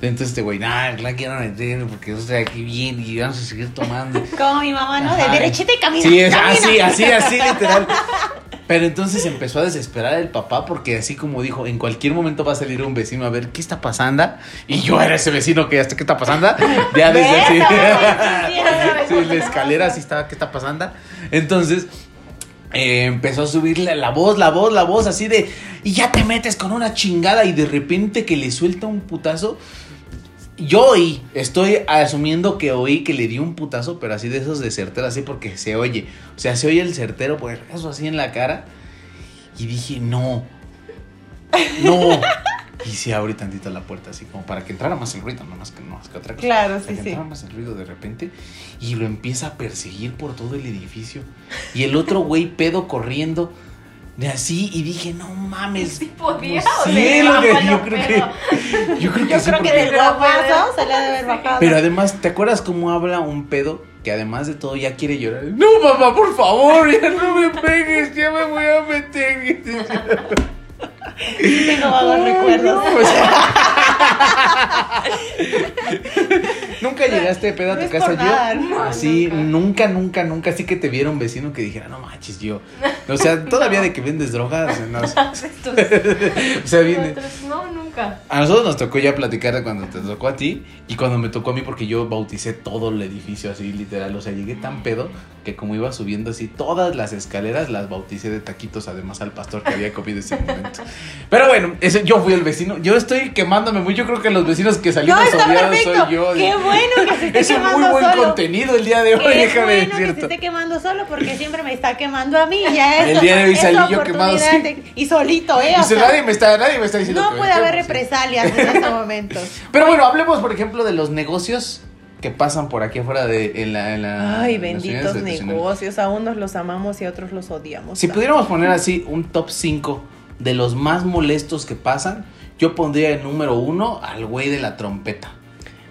Entonces este güey, nah, la quiero meter porque yo estoy aquí bien y vamos a seguir tomando. Como mi mamá, ¿no? De derechita y camina. Sí, es camina. así, así, así, literal. Pero entonces empezó a desesperar el papá porque así como dijo, en cualquier momento va a salir un vecino a ver qué está pasando. Y yo era ese vecino que hasta qué está pasando. Ya desde así. Sí, la escalera así estaba, ¿qué está pasando? Entonces eh, empezó a subirle la voz, la voz, la voz, así de, y ya te metes con una chingada y de repente que le suelta un putazo. Yo oí, estoy asumiendo que oí que le dio un putazo, pero así de esos de certero, así porque se oye. O sea, se oye el certero, pues eso así en la cara. Y dije, no, no. Y se abre tantito la puerta, así como para que entrara más el ruido, no más que, no más que otra cosa. Claro, Para sí, que sí. entrara más el ruido de repente. Y lo empieza a perseguir por todo el edificio. Y el otro güey pedo corriendo. De así, y dije, no mames. Sí podía, no o sé, le lo que- daba yo creo que. Yo creo que Yo sí, creo que porque- del guapazo se le ha de haber bajado. Pero además, ¿te acuerdas cómo habla un pedo? Que además de todo ya quiere llorar. No, mamá, por favor, ya no me pegues, ya me voy a meter. Tengo vagos recuerdos. No, o sea- nunca llegaste de pedo a tu casa yo. nada, no, así, nunca. nunca, nunca, nunca, así que te viera un vecino que dijera, no manches, yo. O sea, todavía de que vendes drogas. No, o sea, viene. No, nunca. A nosotros nos tocó ya platicar de cuando te tocó a ti y cuando me tocó a mí porque yo bauticé todo el edificio así literal, o sea, llegué tan pedo que como iba subiendo así todas las escaleras las bauticé de taquitos además al pastor que había comido ese momento. Pero bueno, ese, yo fui el vecino, yo estoy quemándome mucho, yo creo que los vecinos que No, salimos está odiados perfecto. soy yo. Qué bueno que se esté es un quemando muy buen solo. contenido el día de hoy, Qué déjame bueno que se decirte. esté quemando solo porque siempre me está quemando a mí. Ya es, El día de hoy es salí yo quemado, de- y solito, ¿eh? O sea, nadie me está, nadie me está diciendo no que puede haber represalias en este momento. Pero bueno, hablemos, por ejemplo, de los negocios que pasan por aquí afuera de en la, en la Ay, en benditos negocios. A unos los amamos y a otros los odiamos. Si pudiéramos poner así un top 5 de los más molestos que pasan, yo pondría en número uno al güey de la trompeta.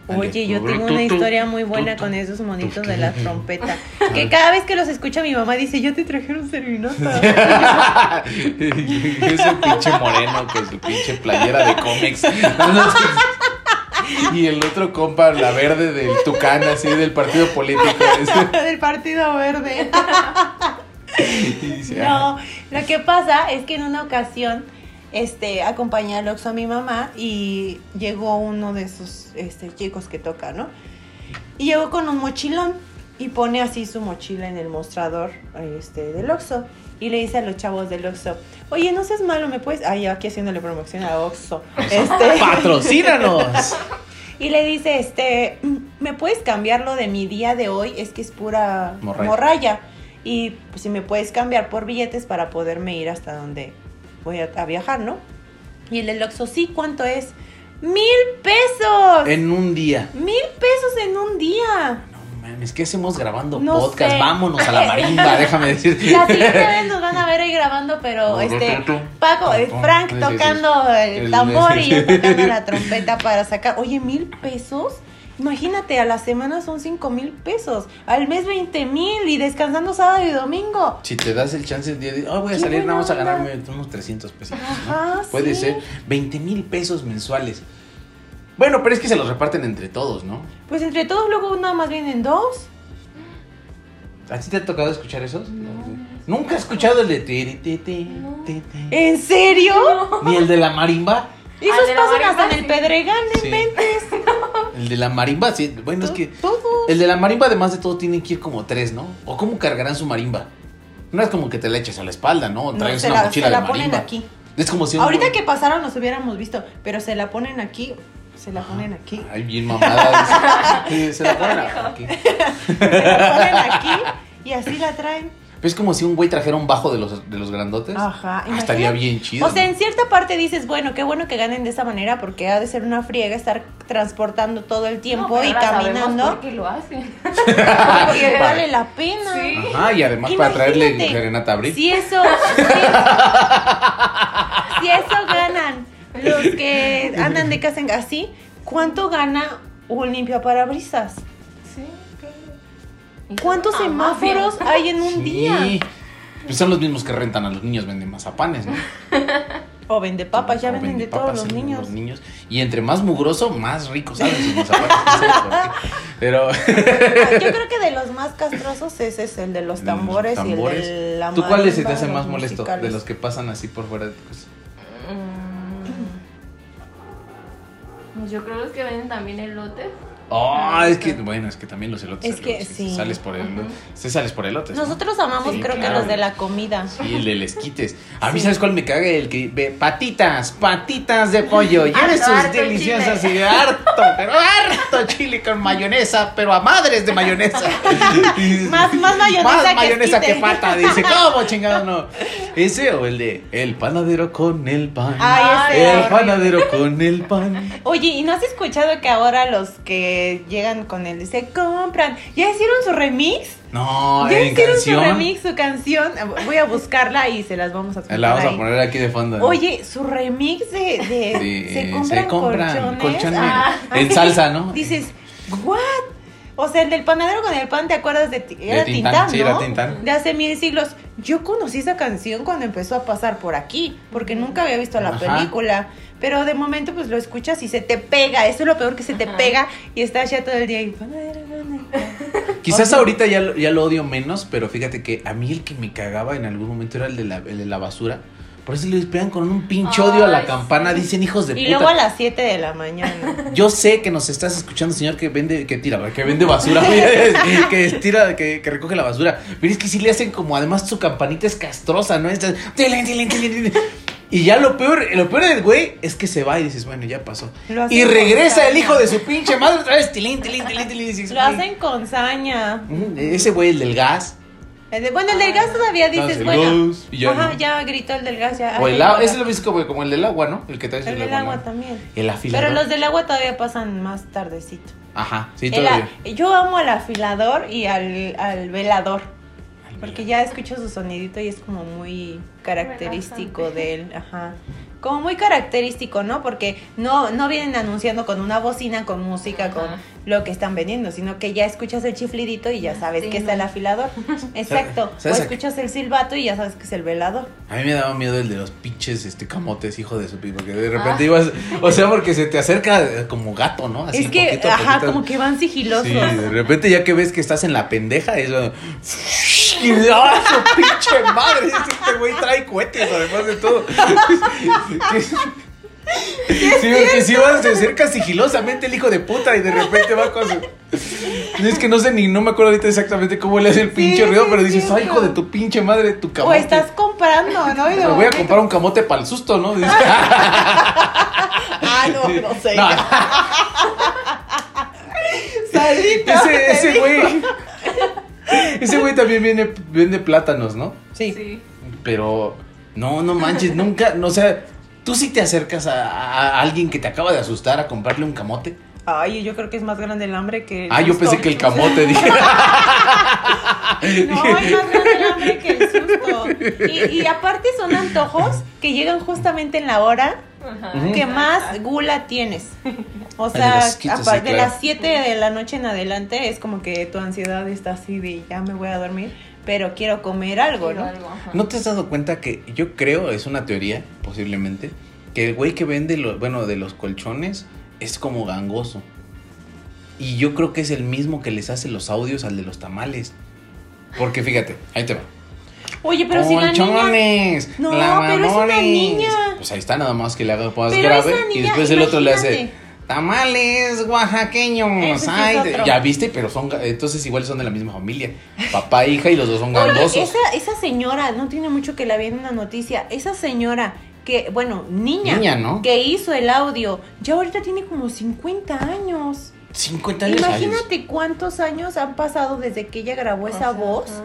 Oye, yo tengo una tu, muy buena con esos monitos de la trompeta. Que cada vez que los escucha mi mamá dice, yo te trajeron serenata. Ese pinche moreno con su pinche playera de cómics. y el otro compa, la verde del Tucán, así del partido político. Del Partido Verde. No, lo que pasa es que en una ocasión este, acompañé al Oxxo a mi mamá y llegó uno de esos este, chicos que toca, ¿no? Y llegó con un mochilón y pone así su mochila en el mostrador este, del Oxxo. Y le dice a los chavos del Oxxo, oye, no seas malo, ¿me puedes...? Ay, aquí haciéndole promoción a Oxxo. Este, ¡Patrocínanos! y le dice, este, ¿me puedes cambiar lo de mi día de hoy? Es que es pura Morralla. morralla. Y pues, si me puedes cambiar por billetes para poderme ir hasta donde voy a, a viajar, ¿no? Y el del Oxxo, sí, ¿cuánto es? ¡Mil pesos! En un día. ¡Mil pesos en un día! No mames, ¿qué hacemos grabando No podcast? sé. Vámonos a la marimba, déjame decir. La siguiente vez nos van a ver ahí grabando, pero este Paco, eh, Frank tocando el tambor y yo tocando la trompeta para sacar. Oye, mil pesos. Imagínate, a la semana son cinco mil pesos, al mes 20 mil y descansando sábado y domingo. Si te das el chance el día de hoy voy a salir, buena vamos a ganarme unos 300 pesos. ¿no? Ajá, Puede sí. ser 20 mil pesos mensuales. Bueno, pero es que se los reparten entre todos, ¿no? Pues entre todos luego nada más vienen dos. ¿A ti te ha tocado escuchar esos? Nunca he escuchado el de tiri, ti, ti, ti, ti. ¿En serio? Ni el de la marimba. Esos de la pasan marimba, hasta en el sí. Pedregal, no Sí. inventes. El de la marimba, sí. Bueno, es que Todos. el de la marimba, además de todo, tienen que ir como tres, ¿no? ¿O cómo cargarán su marimba? No es como que te la eches a la espalda, ¿no? No, traes se una la, mochila se la de ponen aquí. Es como si Ahorita que pasaron nos hubiéramos visto, pero se la ponen aquí, se la ponen aquí. Ay, bien mamada. Se la ponen aquí. Se la ponen aquí y así la traen. Es como si un güey trajera un bajo de los, de los grandotes. Ajá. Ah, estaría bien chido. O sea, ¿no? en cierta parte dices, bueno, qué bueno que ganen de esa manera porque ha de ser una friega estar transportando todo el tiempo No, y caminando. por qué lo hacen? Porque vale la pena. Sí. Ajá, y además para traerle serenata a. Si eso, si, si eso ganan los que andan de casa en así, ¿cuánto gana un claro. Y ¿Cuántos semáforos hay en un día? Sí. Pues son los mismos que rentan a los niños, venden mazapanes, ¿no? O vende papas, ya O venden de papas todos los niños. niños. Y entre más mugroso, más rico, ¿sabes? En los zapatos, no sé por qué. Pero. Yo creo que de los más castrosos ese es el de los tambores, y el de la ¿Tú cuál se te hace los más molesto de los que pasan así por fuera de tu casa? Mm. Pues yo creo los que venden también elotes. Oh, es que, bueno, es que también los elotes. Es que sí. Sales por el, sí sales por elotes. ¿no? Nosotros amamos Sí, creo que los de la comida. Sí, el de les quites. A mí, Sí. ¿sabes cuál me caga? El que ve patitas, patitas de pollo. Eres sus harto deliciosas chile. y harto, pero harto chile con mayonesa, pero a madres de mayonesa. Y Más- más mayonesa Más que mayonesa que, pata. Dice, ¿cómo chingado no? Ese o el de el panadero con el pan. Ay, ese el panadero con el pan. Oye, ¿y no has escuchado que ahora los que llegan con él se compran? ¿Ya hicieron su remix? No, ya en hicieron canción. su remix, su canción. Voy a buscarla y se las vamos a La vamos ahí. a poner aquí de fondo. ¿no? Oye, su remix de, de Sí, se compran, se compran colchones. colchones Ah, en salsa, ¿no? Dices, ¿what? O sea, el del panadero con el pan, ¿te acuerdas de Era Tintán, Tintán, sí, ¿no? era Tintán. De hace mil siglos. Yo conocí esa canción cuando empezó a pasar por aquí, porque nunca había visto la Ajá. película. Pero de momento, pues lo escuchas y se te pega. Eso es lo peor que se te Ajá. pega y estás ya todo el día. Y. Quizás ahorita ya, lo- ya lo odio menos, pero fíjate que a mí el que me cagaba en algún momento era el de la, el de la basura. Por eso le pegan con un pinche odio a la campana, dicen hijos de Y puta. luego a las 7 de la mañana. Yo sé que nos estás escuchando, señor, que vende, que tira, que vende basura, que tira, que, que recoge la basura. Pero es que sí le hacen como, además su campanita es castrosa, ¿no? Esta- Y ya lo peor, lo peor del güey es que se va y dices, bueno, ya pasó. Y regresa el hijo de su pinche madre otra vez, tilín, tilín, tilín, tilín. y dices, Lo hacen con saña. Mm, Ese güey, el del gas. El Bueno, el del gas todavía dices, el bueno. ya ajá, no. ya gritó el del gas. Ya, O el agua, ese lo ves como, como el del agua, ¿no? El que traes El del agua también. El afilador. Pero los del agua todavía pasan más tardecito. Ajá, sí, El todavía. a- yo amo al afilador y al, al velador. Porque ya escucho su sonidito y es como muy característico Relajante. de él. Ajá. Como muy característico, ¿no? Porque no, no vienen anunciando con una bocina, con música, Ajá. con lo que están vendiendo, sino que ya escuchas el chiflidito y ya sabes Sí, que no. está el afilador. Exacto. O escuchas el silbato y ya sabes que es el velador. A mí me daba miedo el de los pinches este camotes, hijo de su pi, porque de repente Ah. ibas, o sea, porque se te acerca eh, como gato, ¿no? Así es que, poquito ajá, poquito. como que van sigilosos. Sí, de repente ya que ves que estás en la pendeja, es y ¡ah, su pinche madre! Este güey trae cohetes, además de todo. Sí, porque si vas, se acerca sigilosamente el hijo de puta y de repente va con su... Es que no sé ni, no me acuerdo ahorita exactamente cómo le hace el pinche Sí, ruido, pero es dices, ay, hijo de tu pinche madre, tu O camote. estás comprando, ¿no? Y de Me voy a comprar un camote para el susto, ¿no? Dice. Ah, no, no sé. No, ese güey. Ese güey también viene, vende plátanos, ¿no? Sí. Sí. Pero no, no manches, nunca, no, o sea, tú sí te acercas a, a alguien que te acaba de asustar a comprarle un camote. Ay, yo creo que es más grande el hambre que el Ah, yo susto. pensé que el camote, dije. No, es más grande el hambre que el susto. Y, y aparte son antojos que llegan justamente en la hora Ajá. Que más gula tienes. O de sea, de las 7 de la noche en adelante es como que tu ansiedad está así de ya me voy a dormir, pero quiero comer algo, Quiero ¿no? algo. ¿No te has dado cuenta que yo creo, es una teoría, posiblemente, que el güey que vende, lo, bueno, de los colchones es como gangoso? Y yo creo que es el mismo que les hace los audios al de los tamales. Porque fíjate, ahí te va. Oye, pero si la niña No, pero es una niña. Pues ahí está nada más que le haga más Pero grave esa y niña, después el otro le hace tamales oaxaqueños. Ay, ya viste, pero son entonces igual son de la misma familia. Papá, hija y los dos son gangosos. esa, esa señora, no tiene mucho que la vi en una noticia, esa señora que, bueno, niña, Niña, ¿no? que hizo el audio, ya ahorita tiene como 50 años. 50 años. Imagínate cuántos años han pasado desde que ella grabó esa O sea, voz ajá.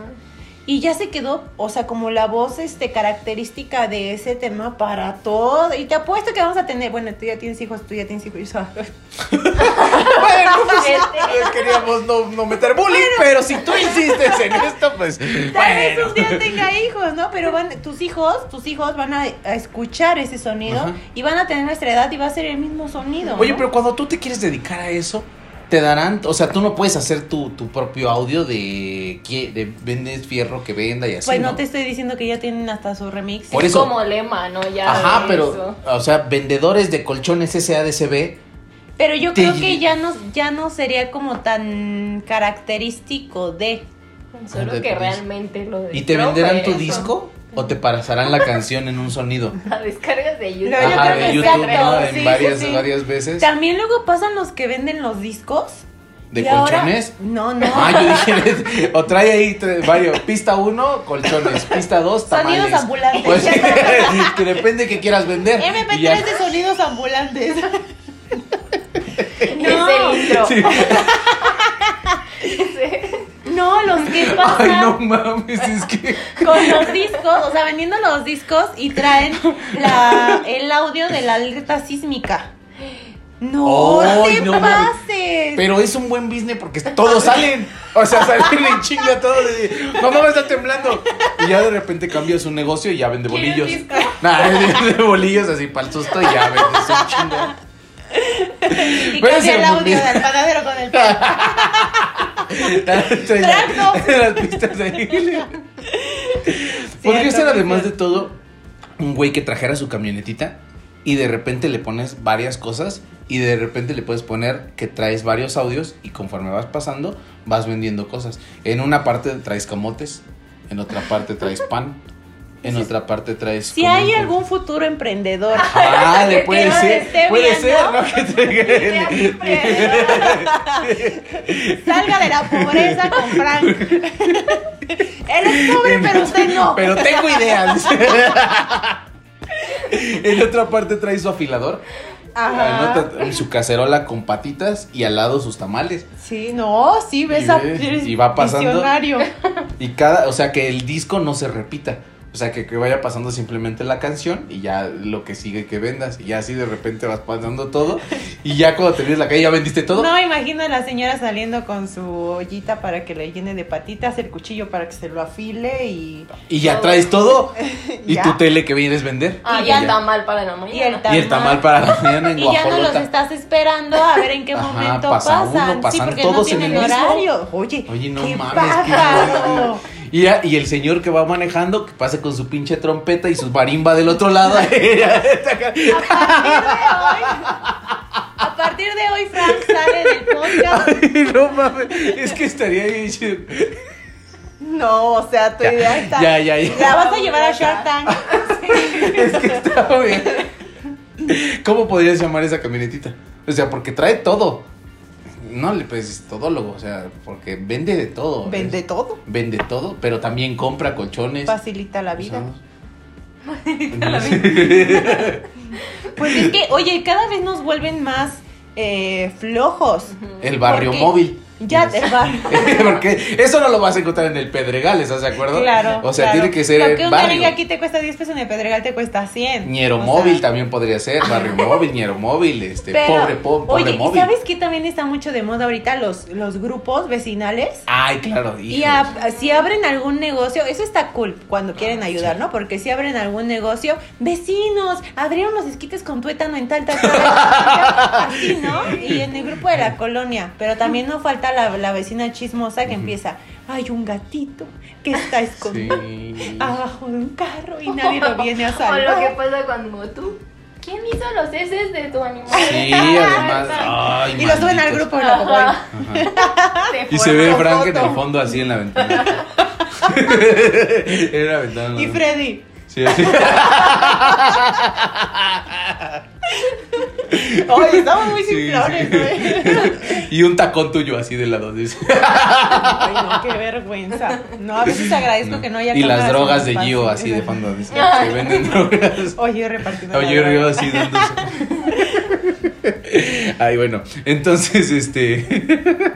y ya se quedó, o sea, como la voz este característica de ese tema para todo. Y te apuesto que vamos a tener, bueno, tú ya tienes hijos, tú ya tienes hijos. Bueno, pues Este. queríamos no, no meter bullying, pero si tú insistes en esto, pues. Tal vez un día tenga hijos, ¿no? Pero van, tus hijos, tus hijos van a, a escuchar ese sonido Ajá. y van a tener nuestra edad y va a ser el mismo sonido. Oye, ¿no? pero cuando tú te quieres dedicar a eso, te darán, o sea, tú no puedes hacer tu, tu propio audio de que de vendes fierro que venda y así. Pues no, ¿no? te estoy diciendo que ya tienen hasta su remix. Por es eso- como lema, ¿no? Ya Ajá, pero, eso. o sea, vendedores de colchones SADCB. Pero yo creo que ya no, ya no sería como tan característico de. Solo de- que realmente lo ¿Y te venderán tu eso. disco? ¿O te pasarán la canción en un sonido? La descargas de YouTube. No, yo Ajá, creo de que YouTube, ¿no? En sí, varias, sí. varias veces. También luego pasan los que venden los discos. ¿De y ahora- colchones? No, no. Ah, yo dije, o trae ahí varios. Pista 1, colchones. Pista 2, tamales. Sonidos ambulantes. Pues, que depende que quieras vender. Y ya- MP3 de sonidos ambulantes. Es el intro. Sí. No, los que Ay, pasan no mames, es que. con los discos, o sea, vendiendo los discos y traen la, el audio de la alerta sísmica. No, Ay, te no pases. Pero es un buen business porque todos salen. O sea, salen en chinga todos. de, Mamá me está temblando. Y ya de repente cambia su negocio y ya vende ¿Quieres bolillos. Nah, vende bolillos así para el susto y ya vendes un chinga. Y ese el audio del panadero con el pan. Las pistas ahí. Podría ser además de todo un güey que trajera su camionetita y de repente le pones varias cosas y de repente le puedes poner que traes varios audios y conforme vas pasando vas vendiendo cosas. En una parte traes camotes, en otra parte traes pan, en otra parte traes... Si hay un- algún futuro emprendedor Ah, le que puede ser, puede viendo, ser, ¿no? Que traiga- salga de la pobreza con Frank. Él es pobre, pero usted no. Pero tengo ideas. en otra parte trae su afilador. Ajá. En otra- su cacerola con patitas y al lado sus tamales. Sí, no, sí, ves Y a y va pasando. visionario. Y cada, o sea, que el disco no se repita. O sea, que, que vaya pasando simplemente la canción y ya lo que sigue que vendas. Y ya así de repente vas pasando todo. Y ya cuando te vienes la calle ya vendiste todo. No me imagino a la señora saliendo con su ollita para que le llene de patitas, el cuchillo para que se lo afile y, Y ya traes todo. Y Ya. tu tele que vienes a vender. Ah, Y ya- tamal para la mañana. y el Y el tamal para la mañana en Y ya no los estás esperando a ver en qué Ajá, momento pasa pasan. uno, pasan sí, porque todos no en el horario. Oye, Oye, no qué mames. qué- Y, ya- y el señor que va manejando, que pase con su pinche trompeta y su marimba del otro lado. A partir de hoy, Frank sale del podcast. Ay, no mames. Es que estaría bien chido. No, o sea, tu Ya, idea está. ya, ya, ya. La vas a llevar a Shark Tank. Es que está bien. ¿Cómo podrías llamar esa camionetita? O sea, porque trae todo. No le pues todólogo, o sea, porque vende de todo. Vende todo. Vende todo, pero también compra colchones. Facilita la vida. O sea, Pues es que, oye, cada vez nos vuelven más eh, flojos. El barrio Porque móvil. Ya te va. Porque eso no lo vas a encontrar en el Pedregal, ¿estás de acuerdo? Claro. O sea, claro. tiene que ser Lo que en un barrio. aquí te cuesta 10 pesos, en el Pedregal te cuesta 100. Ñero O sea, móvil también podría ser, barrio móvil, ñero móvil, este, pero, pobre, po- pobre Oye, ¿y móvil. ¿sabes qué también está mucho de moda ahorita? Los, los grupos vecinales. Ay, claro, Y a- si abren algún negocio, eso está cool cuando quieren ayudar, ¿no? Porque si abren algún negocio, vecinos, abrieron los esquites con tuétano en tal, tal, tal. Así, ¿no? Y en el grupo de la colonia. Pero también no falta la, la vecina chismosa que empieza, hay un gatito que está escondido Sí. abajo de un carro y nadie lo viene a O lo que salvar. pasa cuando tú. ¿Quién hizo los heces de tu animal? Sí, además. Ay, Y lo suben al grupo de la. Ajá. Y se ve. Frank en el fondo así en la ventana. en la ventana. Y. Freddy. Sí, así. Oye, estamos muy simplones, güey. y un tacón tuyo así de lado. dice. Ay, no, qué vergüenza. No, a veces agradezco No. que no haya Y las drogas de. Gio así de fondo. dice, Se venden drogas. Oye, repartiendo. Oye, yo así dándose. Ay, bueno, entonces, este.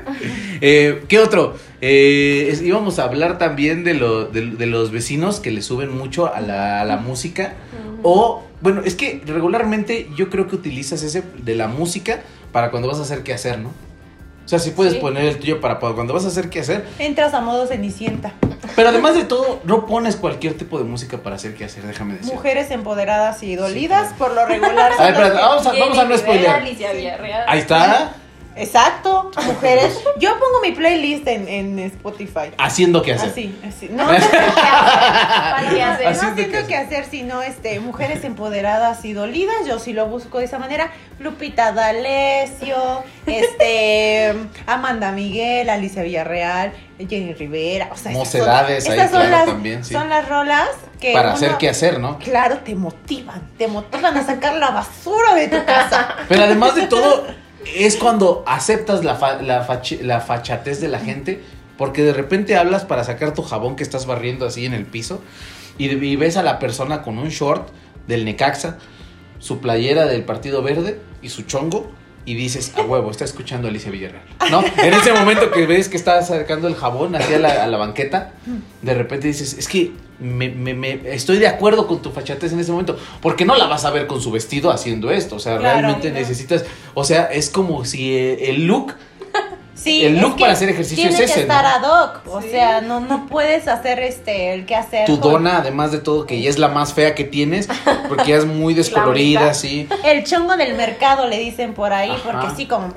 eh, ¿Qué otro? Eh, es- íbamos a hablar también de, lo, de, de los vecinos que le suben mucho a la, a la música. O, bueno, es que regularmente yo creo que utilizas ese de la música para cuando vas a hacer qué hacer, ¿no? O sea, sí puedes Sí. poner el tuyo para, cuando vas a hacer qué hacer. Entras a modo cenicienta. Pero además de todo, no pones cualquier tipo de música para hacer qué hacer, déjame decir. Mujeres empoderadas y dolidas, por lo regular. A ver, que- vamos a, vamos a no spoiler. Ahí está. Exacto, mujeres. Yo pongo mi playlist en, en Spotify. Haciendo que hacer. Así, así. No, ¿Para qué hacer? no haciendo que- que hacer, sino este, mujeres empoderadas y dolidas. Yo sí lo busco de esa manera. Lupita D'Alessio, este, Amanda Miguel, Alicia Villarreal, Jenny Rivera. O sea, estas son- Mocedades ahí, son las, también, sí. son las rolas que. Para uno- hacer que hacer, ¿no? Claro, te motivan, te motivan a sacar la basura de tu casa. Pero además de todo, es cuando aceptas la, la fachatez de la gente, porque de repente hablas para sacar tu jabón que estás barriendo así en el piso, y, y ves a la persona con un short del Necaxa, su playera del Partido Verde y su chongo, y dices, a huevo, está escuchando a Alicia Villarreal. ¿No? En ese momento que ves que está sacando el jabón hacia la, a la banqueta, de repente dices, es que me, me- me- estoy de acuerdo con tu fachatez en ese momento, porque no la vas a ver con su vestido haciendo esto, o sea, Claro. realmente necesitas, o sea, es como si eh, el look, Sí, El look para hacer ejercicio es ese, que estar ¿no? ad hoc, o Sí. sea, no, no puedes hacer este el que hacer. tu con- dona, además de todo, que ya es la más fea que tienes, porque ya es muy descolorida, así. El chongo del mercado le dicen por ahí, Ajá. porque sí, como,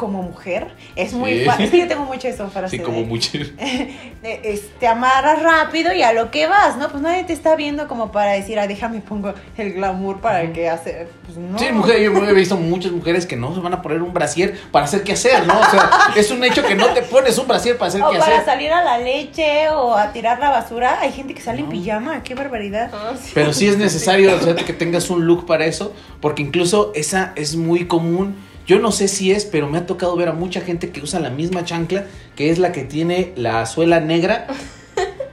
como mujer, es muy Sí. fácil. Es que yo tengo mucho eso para hacer. como mucho. te amarras rápido y a lo que vas, ¿no? Pues nadie te está viendo como para decir, ah, déjame pongo el glamour para que hacer. Pues no. Sí, mujer, yo he visto muchas mujeres que no se van a poner un brasier para hacer qué hacer, ¿no? O sea, es un hecho que no te pones un brasier para hacer O qué para hacer. salir a la leche o a tirar la basura. Hay gente que sale en pijama, qué barbaridad. Ah, sí. Pero sí es necesario o sea, que tengas un look para eso, porque incluso esa es muy común. Yo no sé si es, pero me ha tocado ver a mucha gente que usa la misma chancla, que es la que tiene la suela negra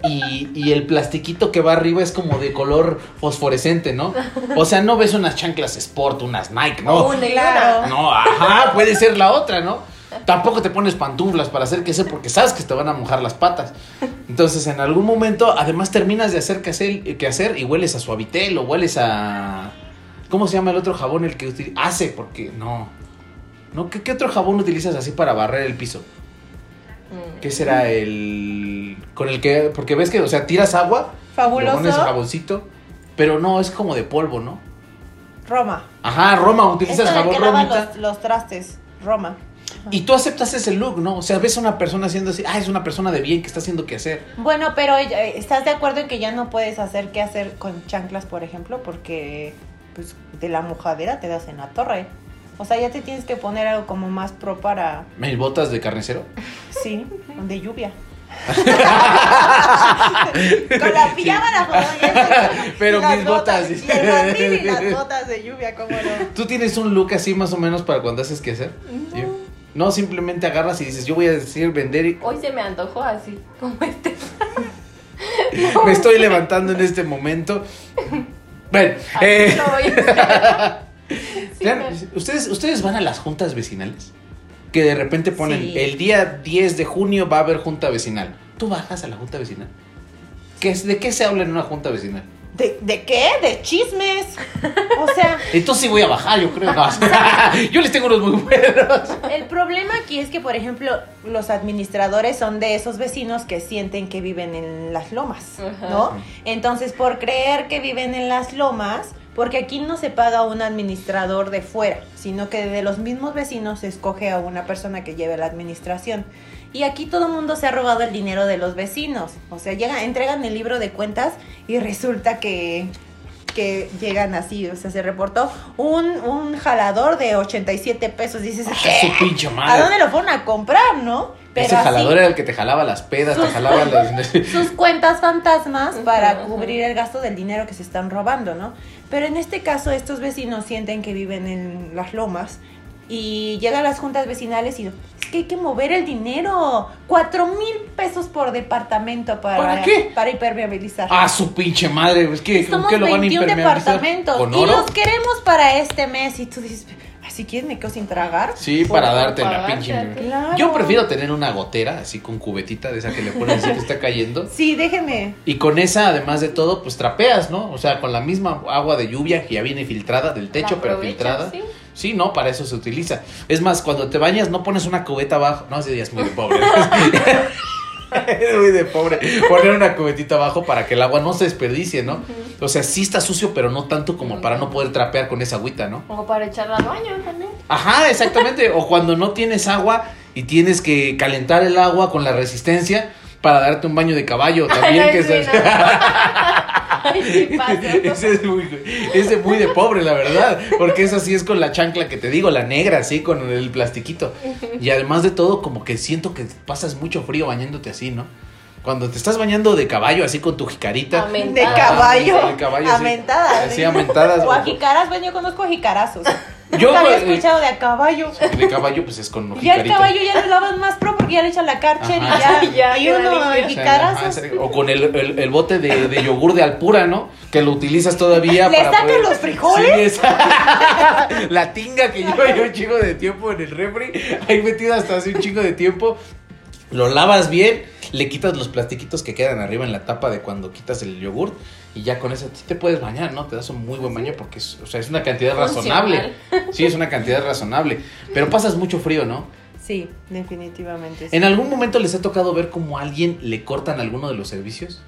y, y el plastiquito que va arriba es como de color fosforescente, ¿no? O sea, no ves unas chanclas Sport, unas Nike, ¿no? Una Claro. No, ajá, puede ser la otra, ¿no? Tampoco te pones pantuflas para hacer que hacer porque sabes que te van a mojar las patas. Entonces, en algún momento, además terminas de hacer que hacer, que hacer y hueles a suavitel o hueles a. ¿Cómo se llama el otro jabón el que utiliza? Hace, porque no. No ¿qué, qué otro jabón utilizas así para barrer el piso? Mm. ¿Qué será el. con el que. Porque ves que, o sea, tiras agua, Fabuloso. pones jaboncito, pero no, es como de polvo, ¿no? Roma. Ajá, Roma, utilizas jabón que romita. los, los trastes. Roma. Y tú aceptas ese look, ¿no? O sea, ves a una persona haciendo así, ah, es una persona de bien que está haciendo qué hacer. Bueno, pero eh, ¿estás de acuerdo en que ya no puedes hacer qué hacer con chanclas, por ejemplo? Porque pues de la mojadera te das en la torre. O sea, ya te tienes que poner algo como más pro para, ¿Mil botas de carnicero? sí, de lluvia. Con la pijama la jodona, Pero mis botas. Y el y las botas de lluvia, ¿cómo no? ¿Tú tienes un look así más o menos para cuando haces qué hacer? ¿Sí? No, simplemente agarras y dices, yo voy a decir vender y Hoy se me antojó así, como este. me estoy levantando en este momento. Bueno, Así eh, lo voy a hacer. Sí, vean, me- ¿ustedes, ¿ustedes van a las juntas vecinales? Que de repente ponen, Sí. el día 10 de junio va a haber junta vecinal. ¿Tú bajas a la junta vecinal? ¿Qué es, ¿De qué se habla en una junta vecinal? ¿De, ¿De qué? De chismes. O sea, Entonces sí voy a bajar, yo creo. No, yo les tengo unos muy buenos. El problema aquí es que, por ejemplo, los administradores son de esos vecinos que sienten que viven en las lomas. ¿no? Entonces, por creer que viven en las lomas, porque aquí no se paga un administrador de fuera, sino que de los mismos vecinos se escoge a una persona que lleve la administración. Y aquí todo el mundo se ha robado el dinero de los vecinos. O sea, llegan, entregan el libro de cuentas y resulta que que llegan así, o sea, se reportó un, un jalador de 87 pesos. Dices, Ah, ¿qué? su pinche ¿A madre. dónde lo fueron a comprar, no? Ese así, jalador era el que te jalaba las pedas, te jalaba las... sus cuentas fantasmas para cubrir el gasto del dinero que se están robando, ¿no? Pero en este caso estos vecinos sienten que viven en las lomas y llegan las juntas vecinales y es que hay que mover el dinero, cuatro mil pesos por departamento para, ¿Para qué? para. Ah, su pinche madre, es que ¿con Somos qué lo van a 21 impermeabilizar? departamentos ¿Con y los queremos para este mes y tú dices, así quieres me quedo sin tragar. Sí, para darte la pinche... Claro. Yo prefiero tener una gotera, así con cubetita de esa que le pones así que está cayendo. Sí, déjeme. Y con esa, además de todo, pues trapeas, ¿no? O sea, con la misma agua de lluvia que ya viene filtrada del techo, pero filtrada. sí. Sí, no, para eso se utiliza. Es más, cuando te bañas no pones una cubeta abajo. No, ese día es muy pobre. es muy de pobre. Poner una cubetita abajo para que el agua no se desperdicie, ¿no? O sea, sí está sucio, pero no tanto como para no poder trapear con esa agüita, ¿no? Como para echarla al baño también. Ajá, exactamente. O cuando no tienes agua y tienes que calentar el agua con la resistencia para darte un baño de caballo también. Ay, que sí, no. Ay, sí pasa. ese es muy, ese es muy de pobre, la verdad. Porque esa sí es con la chancla que te digo, la negra, así, con el plastiquito. Y además de todo, como que siento que pasas mucho frío bañándote así, ¿no? Cuando te estás bañando de caballo, así con tu jicarita. De Ah, caballo. de caballo. Amentadas. Sí, amentadas. O a jicaras, bueno, yo conozco a jicarazos. Yo, había eh, escuchado de a caballo. De caballo, pues es con Y ya el caballo ya lo lavan más pro porque ya le echan la carcher Ajá. y ya. Ya, y uno. O con el, el- el bote de, de yogur de Alpura, ¿no? Que lo utilizas todavía ¿Le para poder- los frijoles? Sí, esa- La tinga que lleva yo un chingo de tiempo en el refri, ahí metida hasta hace un chingo de tiempo. Lo lavas bien, le quitas los plastiquitos que quedan arriba en la tapa de cuando quitas el yogur y ya con eso sí te puedes bañar, ¿no? Te das un muy buen baño porque es, o sea, es una cantidad razonable. Sí, es una cantidad razonable. Pero pasas mucho frío, ¿no? Sí, definitivamente. ¿En algún momento les ha tocado ver cómo a alguien le cortan alguno de los servicios?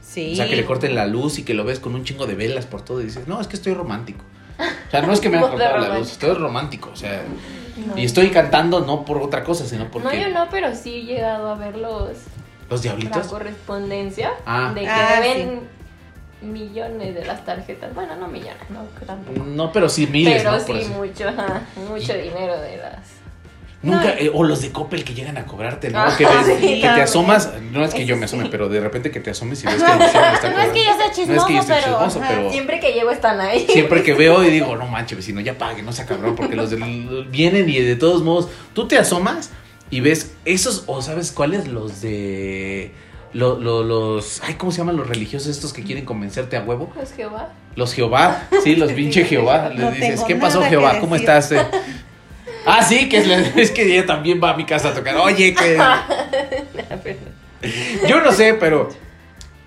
Sí. O sea, que le corten la luz y que lo ves con un chingo de velas por todo y dices, no, es que estoy romántico. O sea, no es que me Modo cortado la luz, estoy romántico. O sea, No. y estoy cantando no por otra cosa, sino No, porque yo no, pero sí he llegado a ver los, los la diablitos. correspondencia Ah. de que Ah, deben millones de las tarjetas. Bueno, no millones, no tampoco. No, pero sí miles, pero ¿no? Sí mucho, ajá, mucho dinero de las. Nunca, No, eh, o los de Coppel que llegan a cobrarte, ¿no? Ah, que, ves- sí, que te asomas, no es que yo me asome, sí. pero de repente que te asomes y ves que el está No es que yo sea cobrando. No es chismoso, que yo pero. chismoso, ajá. pero- Siempre que llego están ahí. Siempre que veo y digo, no manches, vecino, ya pague, no sea cabrón, porque los del- vienen y de todos modos, tú te asomas y ves esos, o sabes cuáles, los de. lo- lo- los. Ay, ¿cómo se llaman los religiosos estos que quieren convencerte a huevo? Pues Jehová. Los Jehová, sí, los pinche Jehová. No Les dices, ¿qué pasó, Jehová? ¿Cómo decir". estás? eh?" Ah, sí, que es, la- es que ella también va a mi casa a tocar. Oye, que. Yo no sé, pero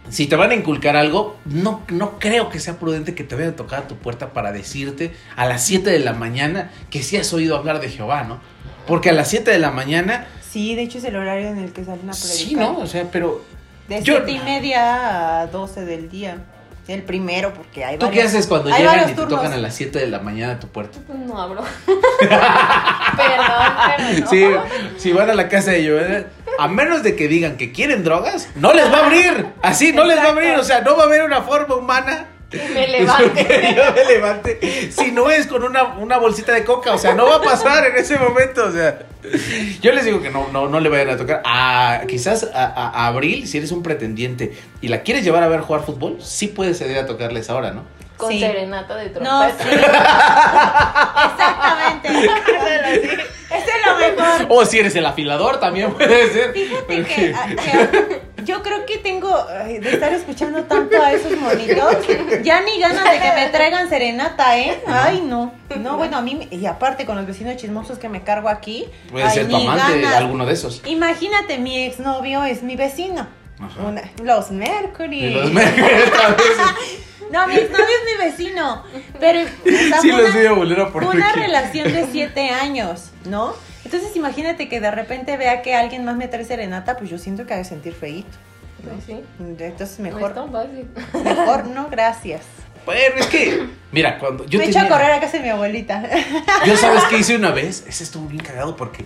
si te van a inculcar algo, no, no creo que sea prudente que te vayan a tocar a tu puerta para decirte a las 7 de la mañana que sí has oído hablar de Jehová, ¿no? Porque a las 7 de la mañana, Sí, de hecho es el horario en el que salen a predicar. sí, ¿no? O sea, pero De Yo- 7 y media a 12 del día. El primero, porque hay ¿tú qué varios- haces cuando llegan y te turnos. tocan a las 7 de la mañana a tu puerta? Pues no abro. perdón, perdón. Sí, si van a la casa de Joel, a menos de que digan que quieren drogas, no les va a abrir. Así, no les va a abrir. O sea, no va a haber una forma humana. Me levante. que yo me levante. Si no es con una, una bolsita de coca, o sea, no va a pasar en ese momento. O sea, yo les digo que no, no, no le vayan a tocar. A, quizás a, a- a Abril, si eres un pretendiente y la quieres llevar a ver jugar fútbol, sí puedes ceder a tocarles ahora, ¿no? Con Sí. serenata de No, trompeta. sí. Exactamente. Ese es lo mejor. O si eres el afilador, también puede ser. Fíjate Pero que, que- a- que yo creo que tengo ay, de estar escuchando tanto a esos monitos, ya ni ganas de que me traigan serenata, ¿eh? Ay, no. No, bueno, a mí, y aparte con los vecinos chismosos que me cargo aquí, Puede ay, ser tu amante, ganas. alguno de esos. Imagínate, mi exnovio es mi vecino. Ajá. Una- los Mercury. Y los Mercury. No, mi exnovio es mi vecino. Pero o sea, Sí, fue los una- voy a volver a poner fue una aquí. relación de siete años, ¿no? Entonces imagínate que de repente vea que alguien más me trae serenata, pues yo siento que ha de sentir feíto. Pues sí. Entonces No es mejor, tan fácil. mejor no, gracias. Bueno, es que, mira, cuando yo me tenía, echo a correr a casa de mi abuelita. Yo sabes qué hice una vez, ese estuvo bien cagado porque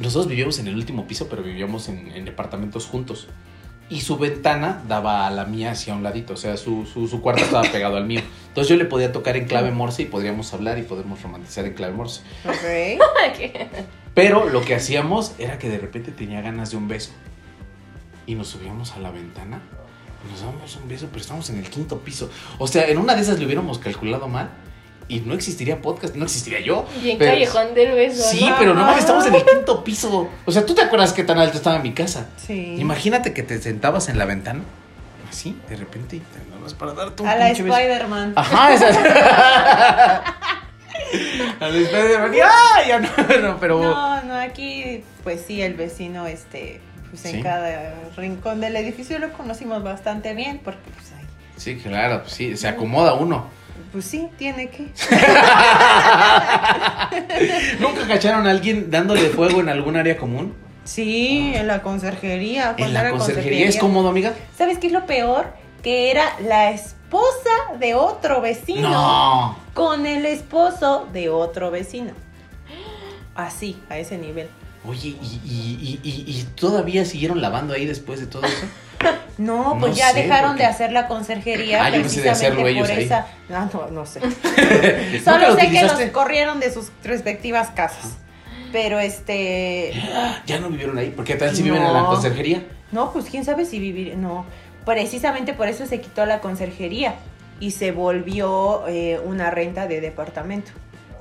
nosotros vivíamos en el último piso, pero vivíamos en, en departamentos juntos. Y su ventana daba a la mía hacia un ladito, o sea, su, su, su cuarto estaba pegado al mío. Entonces yo le podía tocar en clave morse y podríamos hablar y podemos romantizar en clave morse. Ok. Pero lo que hacíamos era que de repente tenía ganas de un beso. Y nos subíamos a la ventana y nos dábamos un beso, pero estábamos en el quinto piso. O sea, en una de esas le hubiéramos calculado mal y no existiría podcast, no existiría yo. Bien Pero- callejón del beso. Sí, ¿no? pero no mames, estamos en el quinto piso. O sea, ¿tú te acuerdas qué tan alto estaba mi casa? Sí. Imagínate que te sentabas en la ventana, así, de repente, y te para darte un A la. Spider-Man. Ajá, esa. A la Spider-Man. y, ¡ah! Ya no, no, pero. No, no, aquí, pues sí, el vecino, este, pues en Sí. cada rincón del edificio lo conocimos bastante bien, porque pues ahí, Sí, claro, pues sí, se acomoda uno. Pues sí, tiene que. ¿Nunca cacharon a alguien dándole fuego en algún área común? Sí, en la conserjería. En la conserjería. ¿Es cómodo, amiga? ¿Sabes qué es lo peor? Que era la esposa de otro vecino No. con el esposo de otro vecino. Así, a ese nivel. Oye, ¿y, y, y, todavía siguieron lavando ahí después de todo eso? No, No pues ya sé, dejaron porque- de hacer la conserjería Ah, yo pensé de hacerlo precisamente ellos por ahí. esa. Ah, no, no sé. ¿Nunca Solo lo sé que los corrieron de sus respectivas casas. Pero este. Ya no vivieron ahí, porque tal si viven en No. la conserjería. No, pues quién sabe si vivir. No. Precisamente por eso se quitó la conserjería y se volvió eh, una renta de departamento.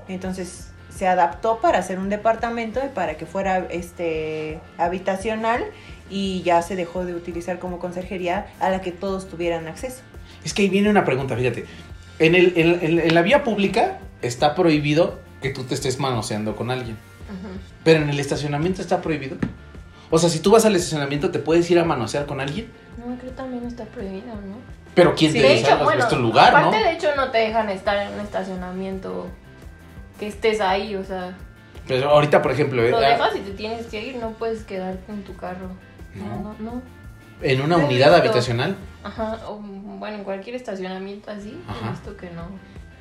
Entonces se adaptó para hacer un departamento y para que fuera este habitacional y ya se dejó de utilizar como conserjería a la que todos tuvieran acceso. Es que ahí viene una pregunta, fíjate. En, el, en, en- en la vía pública está prohibido que tú te estés manoseando con alguien. Pero en el estacionamiento está prohibido. O sea, si tú vas al estacionamiento, ¿te puedes ir a manosear con alguien? No, creo que también está prohibido, ¿no? Pero ¿quién Sí. te De hecho, bueno, lugar, ¿no? aparte de hecho no te dejan estar en un estacionamiento que estés ahí, o sea, Pero ahorita, por ejemplo, lo eh, dejas y te tienes que ir, no puedes quedarte en tu carro. No, no, no. en una unidad visto. habitacional. Ajá, o bueno, en cualquier estacionamiento así, Ajá. he visto que no.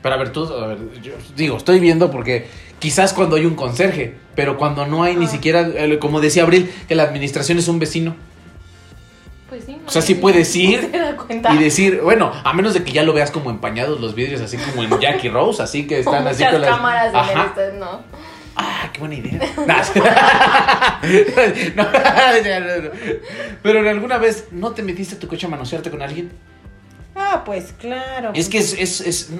Pero a ver, tú, a ver, yo digo, estoy viendo porque quizás cuando hay un conserje, pero cuando no hay ni Ah. siquiera, eh, como decía Abril, que la administración es un vecino. Pues sí. no O sea, sí puedes ir. Y decir, bueno, a menos de que ya lo veas como empañados los vidrios, así como en Jackie Rose, así que están así con las. cámaras de estas, ¿no? Ah, qué buena idea. No. Pero en alguna vez no te metiste tu coche a manosearte con alguien. Ah, pues claro. Es que es, es, es,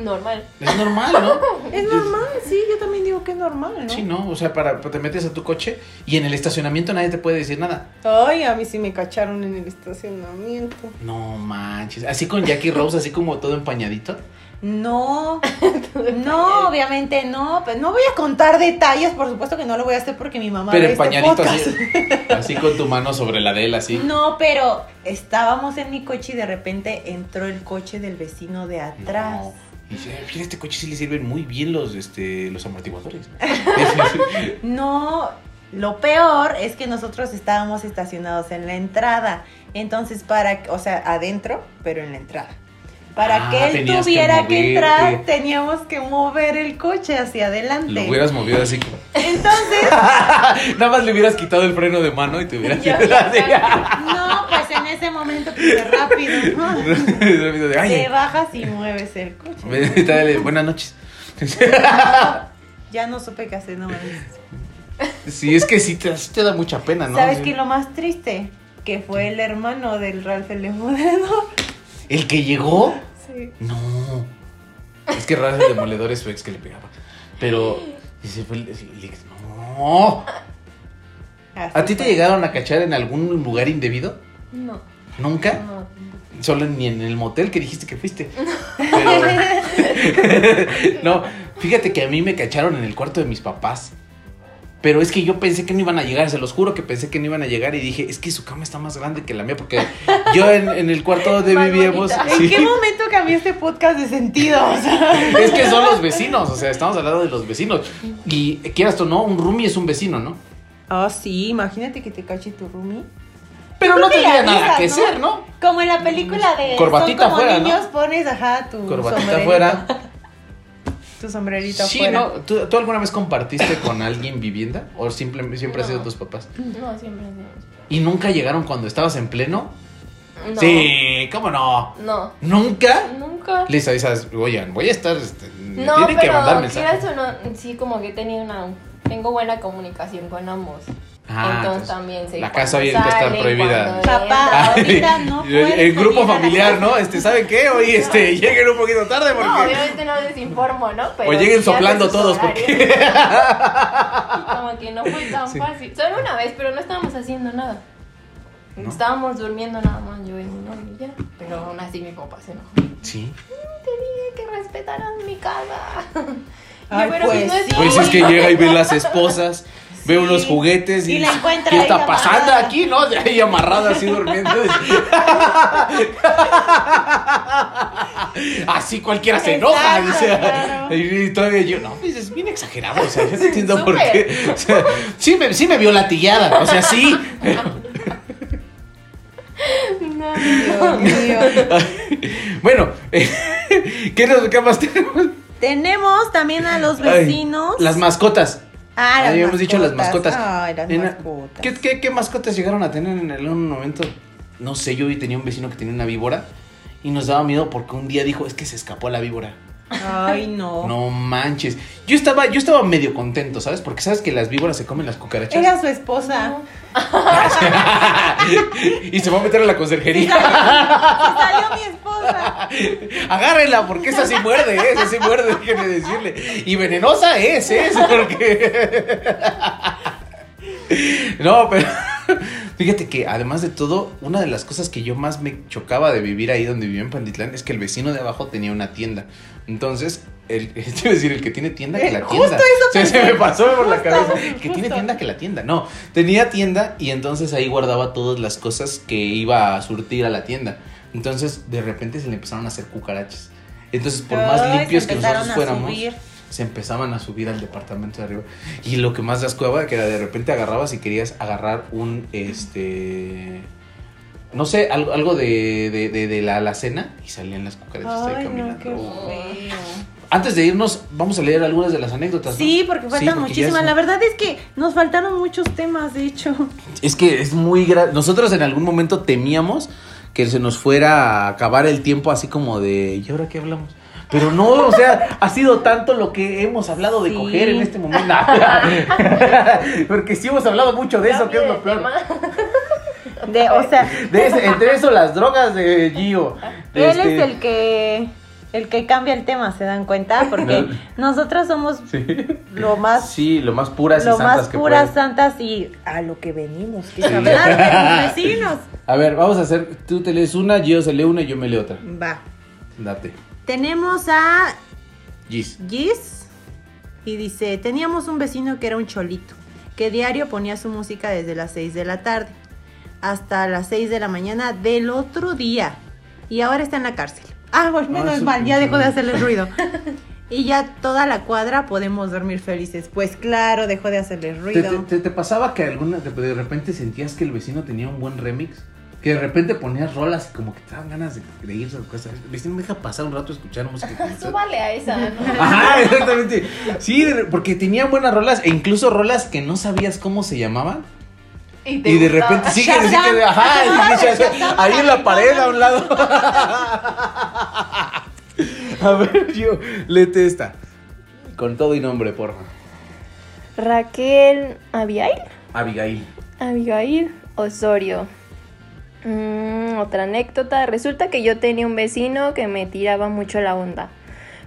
Normal. es normal, ¿no? es normal, sí, yo también digo que es normal, ¿no? Sí, ¿no? O sea, para, te metes a tu coche y en el estacionamiento nadie te puede decir nada. Ay, a mí sí me cacharon en el estacionamiento. No manches. Así con Jackie Rose, así como todo empañadito. No, no, obviamente no. Pero no voy a contar detalles, por supuesto que no lo voy a hacer porque mi mamá Pero este empañadito así. Así con tu mano sobre la de él, así. No, pero estábamos en mi coche y de repente entró el coche del vecino de atrás. No. Y dice, "Ay, mira, este coche sí le sirven muy bien los, este, los amortiguadores. No, lo peor es que nosotros estábamos estacionados en la entrada. Entonces, para, o sea, adentro, pero en la entrada. Para Ah, que él que tuviera que, entrar, teníamos que mover el coche hacia adelante. Lo hubieras movido así. Entonces, Nada más le hubieras quitado el freno de mano y te hubieras así. no, pues en ese momento, pues rápido, ¿no? Rápido de, Te "Ay, bajas y mueves el coche. dale, buenas noches. Ya no supe qué hacer, no me Sí, es que sí te, sí te da mucha pena, ¿no? ¿Sabes qué lo más triste? Que fue el hermano del Ralph el. ¿El que llegó? Sí. No. Es que raro el demoledor es su ex que le pegaba. Pero. ese fue el- el ex- no. Así ¿A ti te llegaron a cachar en algún lugar indebido? No, ¿Nunca? no. Solo ni en el motel que dijiste que fuiste. Pero- no, fíjate que a mí me cacharon en el cuarto de mis papás. Pero es que yo pensé que no iban a llegar, se los juro que pensé que no iban a llegar y dije, es que su cama está más grande que la mía porque yo en, en el cuarto donde Más vivíamos... ¿En sí, qué momento cambió este podcast de sentido? O sea, es que son los vecinos, o sea, estamos hablando de los vecinos. Y quieras o no, un roomie es un vecino, ¿no? Ah, sí, imagínate que te cache tu roomie. Pero no tendría nada que ¿no? ser, ¿no? Como en la película de Corbatita Son como afuera, ¿no? niños, pones ajá tu Corbatita afuera. Tu sombrerito Sí, afuera. ¿no? ¿Tú, tú alguna vez compartiste con alguien vivienda? ¿O simplemente siempre han sido No. tus papás? No, siempre hacemos. ¿Y nunca llegaron cuando estabas en pleno? No. Sí, ¿cómo no? No. ¿Nunca? Nunca. Les avisas, oigan, voy a estar, este, No, tienen que pero mandar mensajes. quieras o no, sí, como que he tenido una. Tengo buena comunicación con ambos. Ah, entonces entonces, también sé. la casa ahorita está prohibida. Papá, entran. ahorita no el, grupo familiar. ¿no? Este, ¿saben qué? Hoy este, lleguen un poquito tarde porque... No, obviamente no les informo, ¿no? Pero o lleguen sí soplando todos horarios. porque... Y como que no fue tan Sí. fácil. Solo una vez, pero no estábamos haciendo nada. ¿No? Estábamos durmiendo nada más yo y mi novio ya. Pero aún así mi papá se enojó. Sí. Te dije que respetaran mi casa. Ay, Yo, pero pues no es sí. Pues es que llega y ve las esposas. Ve unos juguetes y, Y la encuentra ¿qué está pasando amarrada. aquí? ¿No? De ahí amarrada así durmiendo. así cualquiera se enoja. Exacto, dice. claro. Y todavía yo, no, pues es bien exagerado. O sea, yo no entiendo por qué. O sea, sí, me, sí me vio latillada. O sea, sí. No, Dios mío. bueno, ¿qué, nos- qué más tenemos? Tenemos también a los Ay, vecinos. las mascotas. Ah, Habíamos dicho las mascotas. Ay, las Nena, mascotas. ¿qué, qué, qué mascotas llegaron a tener en algún momento? No sé, yo tenía un vecino que tenía una víbora y nos daba miedo porque un día dijo, es que se escapó la víbora. Ay, no. No manches. Yo estaba, yo estaba medio contento, ¿sabes? Porque sabes que las víboras se comen las cucarachas. Era su esposa. y se va a meter a la conserjería. Salió mi esposa. Agárrenla, porque esa sí muerde, ¿eh? esa sí muerde, déjenme decirle. Y venenosa es, ¿eh? Porque. No, pero. Fíjate que además de todo, una de las cosas que yo más me chocaba de vivir ahí donde vivía en Panditlán es que el vecino de abajo tenía una tienda. Entonces, el, decir, el que tiene tienda que la Eh, justo tienda. eso O sea, se me pasó por la Justo, cabeza. El que tiene justo. tienda que la tienda. No, tenía tienda y entonces ahí guardaba todas las cosas que iba a surtir a la tienda. Entonces, de repente se le empezaron a hacer cucarachas. Entonces, por más limpios que nosotros fuéramos, subir. Se empezaban a subir al departamento de arriba. Y lo que más las cueva que era de repente agarrabas y querías agarrar un este no sé, algo, algo de, de, de- de la alacena y salían las cucarachas ahí Ay, no, caminando. qué feo. Antes de irnos, vamos a leer algunas de las anécdotas. ¿no? Sí, porque faltan Sí, porque ya muchísimas. es- La verdad es que nos faltaron muchos temas, de hecho. Es que es muy grave. Nosotros en algún momento temíamos que se nos fuera a acabar el tiempo así como de, ¿y ahora qué hablamos? Pero no, o sea, ha sido tanto lo que hemos hablado de Sí. coger en este momento. Porque sí hemos hablado mucho de eso, que es lo peor. De, o sea, De ese- entre eso, las drogas de Gio. él Este, es el que el que cambia el tema, ¿se dan cuenta? Porque nosotros somos Sí. lo más Sí, lo más puras y lo santas más que puras, pueden. santas y a lo que venimos, que es hablar de los vecinos. A ver, vamos a hacer. Tú te lees una, Gio se lee una y yo me leo otra. Va. Date. Tenemos a Gis. Gis y dice, teníamos un vecino que era un cholito, que diario ponía su música desde las 6 de la tarde hasta las 6 de la mañana del otro día y ahora está en la cárcel. Ah, bueno, Ah, menos mal, ya dejó de hacerle ruido. Y ya toda la cuadra podemos dormir felices. Pues claro, dejó de hacerle ¿Te, ruido. te, te- te pasaba que alguna de repente sentías que el vecino tenía un buen remix? Que de repente ponías rolas y como que te daban ganas de, de irse a me deja pasar un rato a escuchar música. con usted?" Súbale a esa, ¿no? Ajá, exactamente. Sí, porque tenían buenas rolas e incluso rolas que no sabías cómo se llamaban. Y, de repente sí que, sí que ajá, ahí en la pared a un lado. A ver, yo, léete esta. Con todo y nombre, porfa. Raquel Abigail. Abigail. Abigail Osorio. Mm, otra anécdota. Resulta que yo tenía un vecino que me tiraba mucho la onda.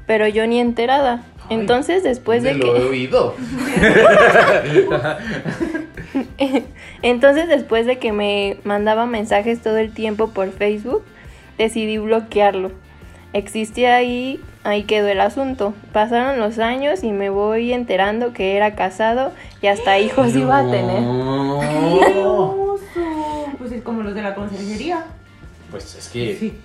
Pero yo ni enterada. Ay, Entonces después de ¿Dónde lo he que. oído. Entonces después de que me mandaba mensajes todo el tiempo por Facebook, decidí bloquearlo. Existía ahí, ahí quedó el asunto. Pasaron los años y me voy enterando que era casado y hasta hijos iba a tener. No. Pues es como los de la conserjería. Pues es que. Sí.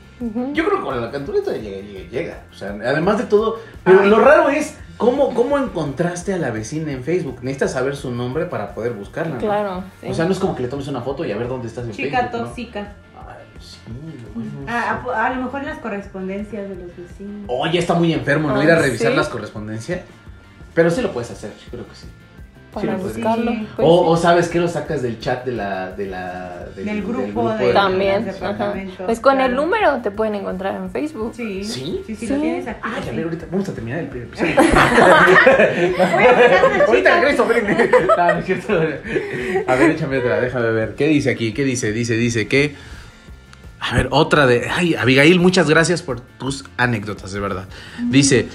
Yo creo que con la cantureta llega, llega, llega. O sea, además de todo. Pero lo raro es cómo, cómo encontraste a la vecina en Facebook. Necesitas saber su nombre para poder buscarla. ¿no? Claro. sí. O sea, no es como que le tomes una foto y a ver dónde estás en Chica Facebook. ¿no? tóxica. Ay, sí, bueno, Ah, sí. a, a lo mejor en las correspondencias de los vecinos. Oh, ya está muy enfermo, ¿no? Ir a revisar ¿sí? las correspondencias. Pero sí lo puedes hacer, yo creo que sí. Para podrías. buscarlo. Sí. pues, o, sí. o sabes que lo sacas del chat de la. De la Del grupo de- También. Pues con el número te pueden encontrar en Facebook. Sí. ¿Sí? Sí, sí, Sí. lo tienes activo. Ay, a sí. ver, ahorita vamos a terminar el episodio. Buscar una ahorita regreso, ven. No, no es cierto. A ver, échame otra, déjame ver. ¿Qué dice aquí? ¿Qué dice? Dice, dice que. A ver, otra de. Ay, Abigail, muchas gracias por tus anécdotas, de verdad. Dice.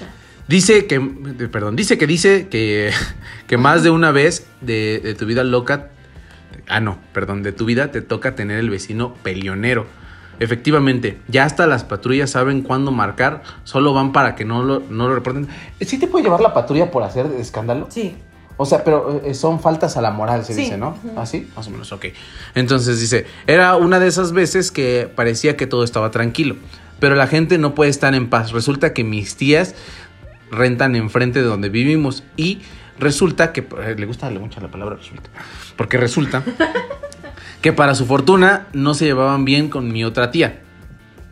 Dice que, eh, perdón, dice que dice que, que más de una vez de, de tu vida loca, ah no, perdón, de tu vida te toca tener el vecino peleonero. Efectivamente, ya hasta las patrullas saben cuándo marcar, solo van para que no lo, no lo reporten. ¿Sí te puede llevar la patrulla por hacer escándalo? Sí. O sea, pero eh, son faltas a la moral, se Sí. dice, ¿no? ¿Así? Más o menos, ok. Entonces dice, era una de esas veces que parecía que todo estaba tranquilo, pero la gente no puede estar en paz. Resulta que mis tías rentan enfrente de donde vivimos y resulta que, eh, le gusta mucho la palabra resulta, porque resulta que para su fortuna no se llevaban bien con mi otra tía.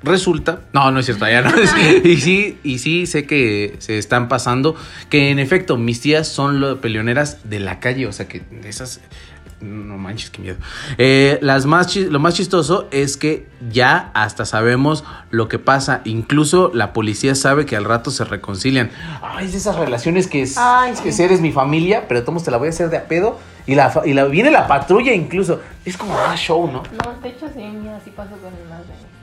Resulta, no, no es cierto, ya no es. Y sí, y sí sé que se están pasando, que en efecto mis tías son lo- peleoneras de la calle, o sea que esas, no manches, qué miedo. Eh, las más, lo más chistoso es que ya hasta sabemos lo que pasa, incluso la policía sabe que al rato se reconcilian. Ay, es de esas relaciones que es, Ay, es que eres mi familia, pero todos te la voy a hacer de a pedo. Y, la, y la, viene la patrulla incluso. Es como más show, ¿no? No, de hecho sí, mira, sí pasó con más de.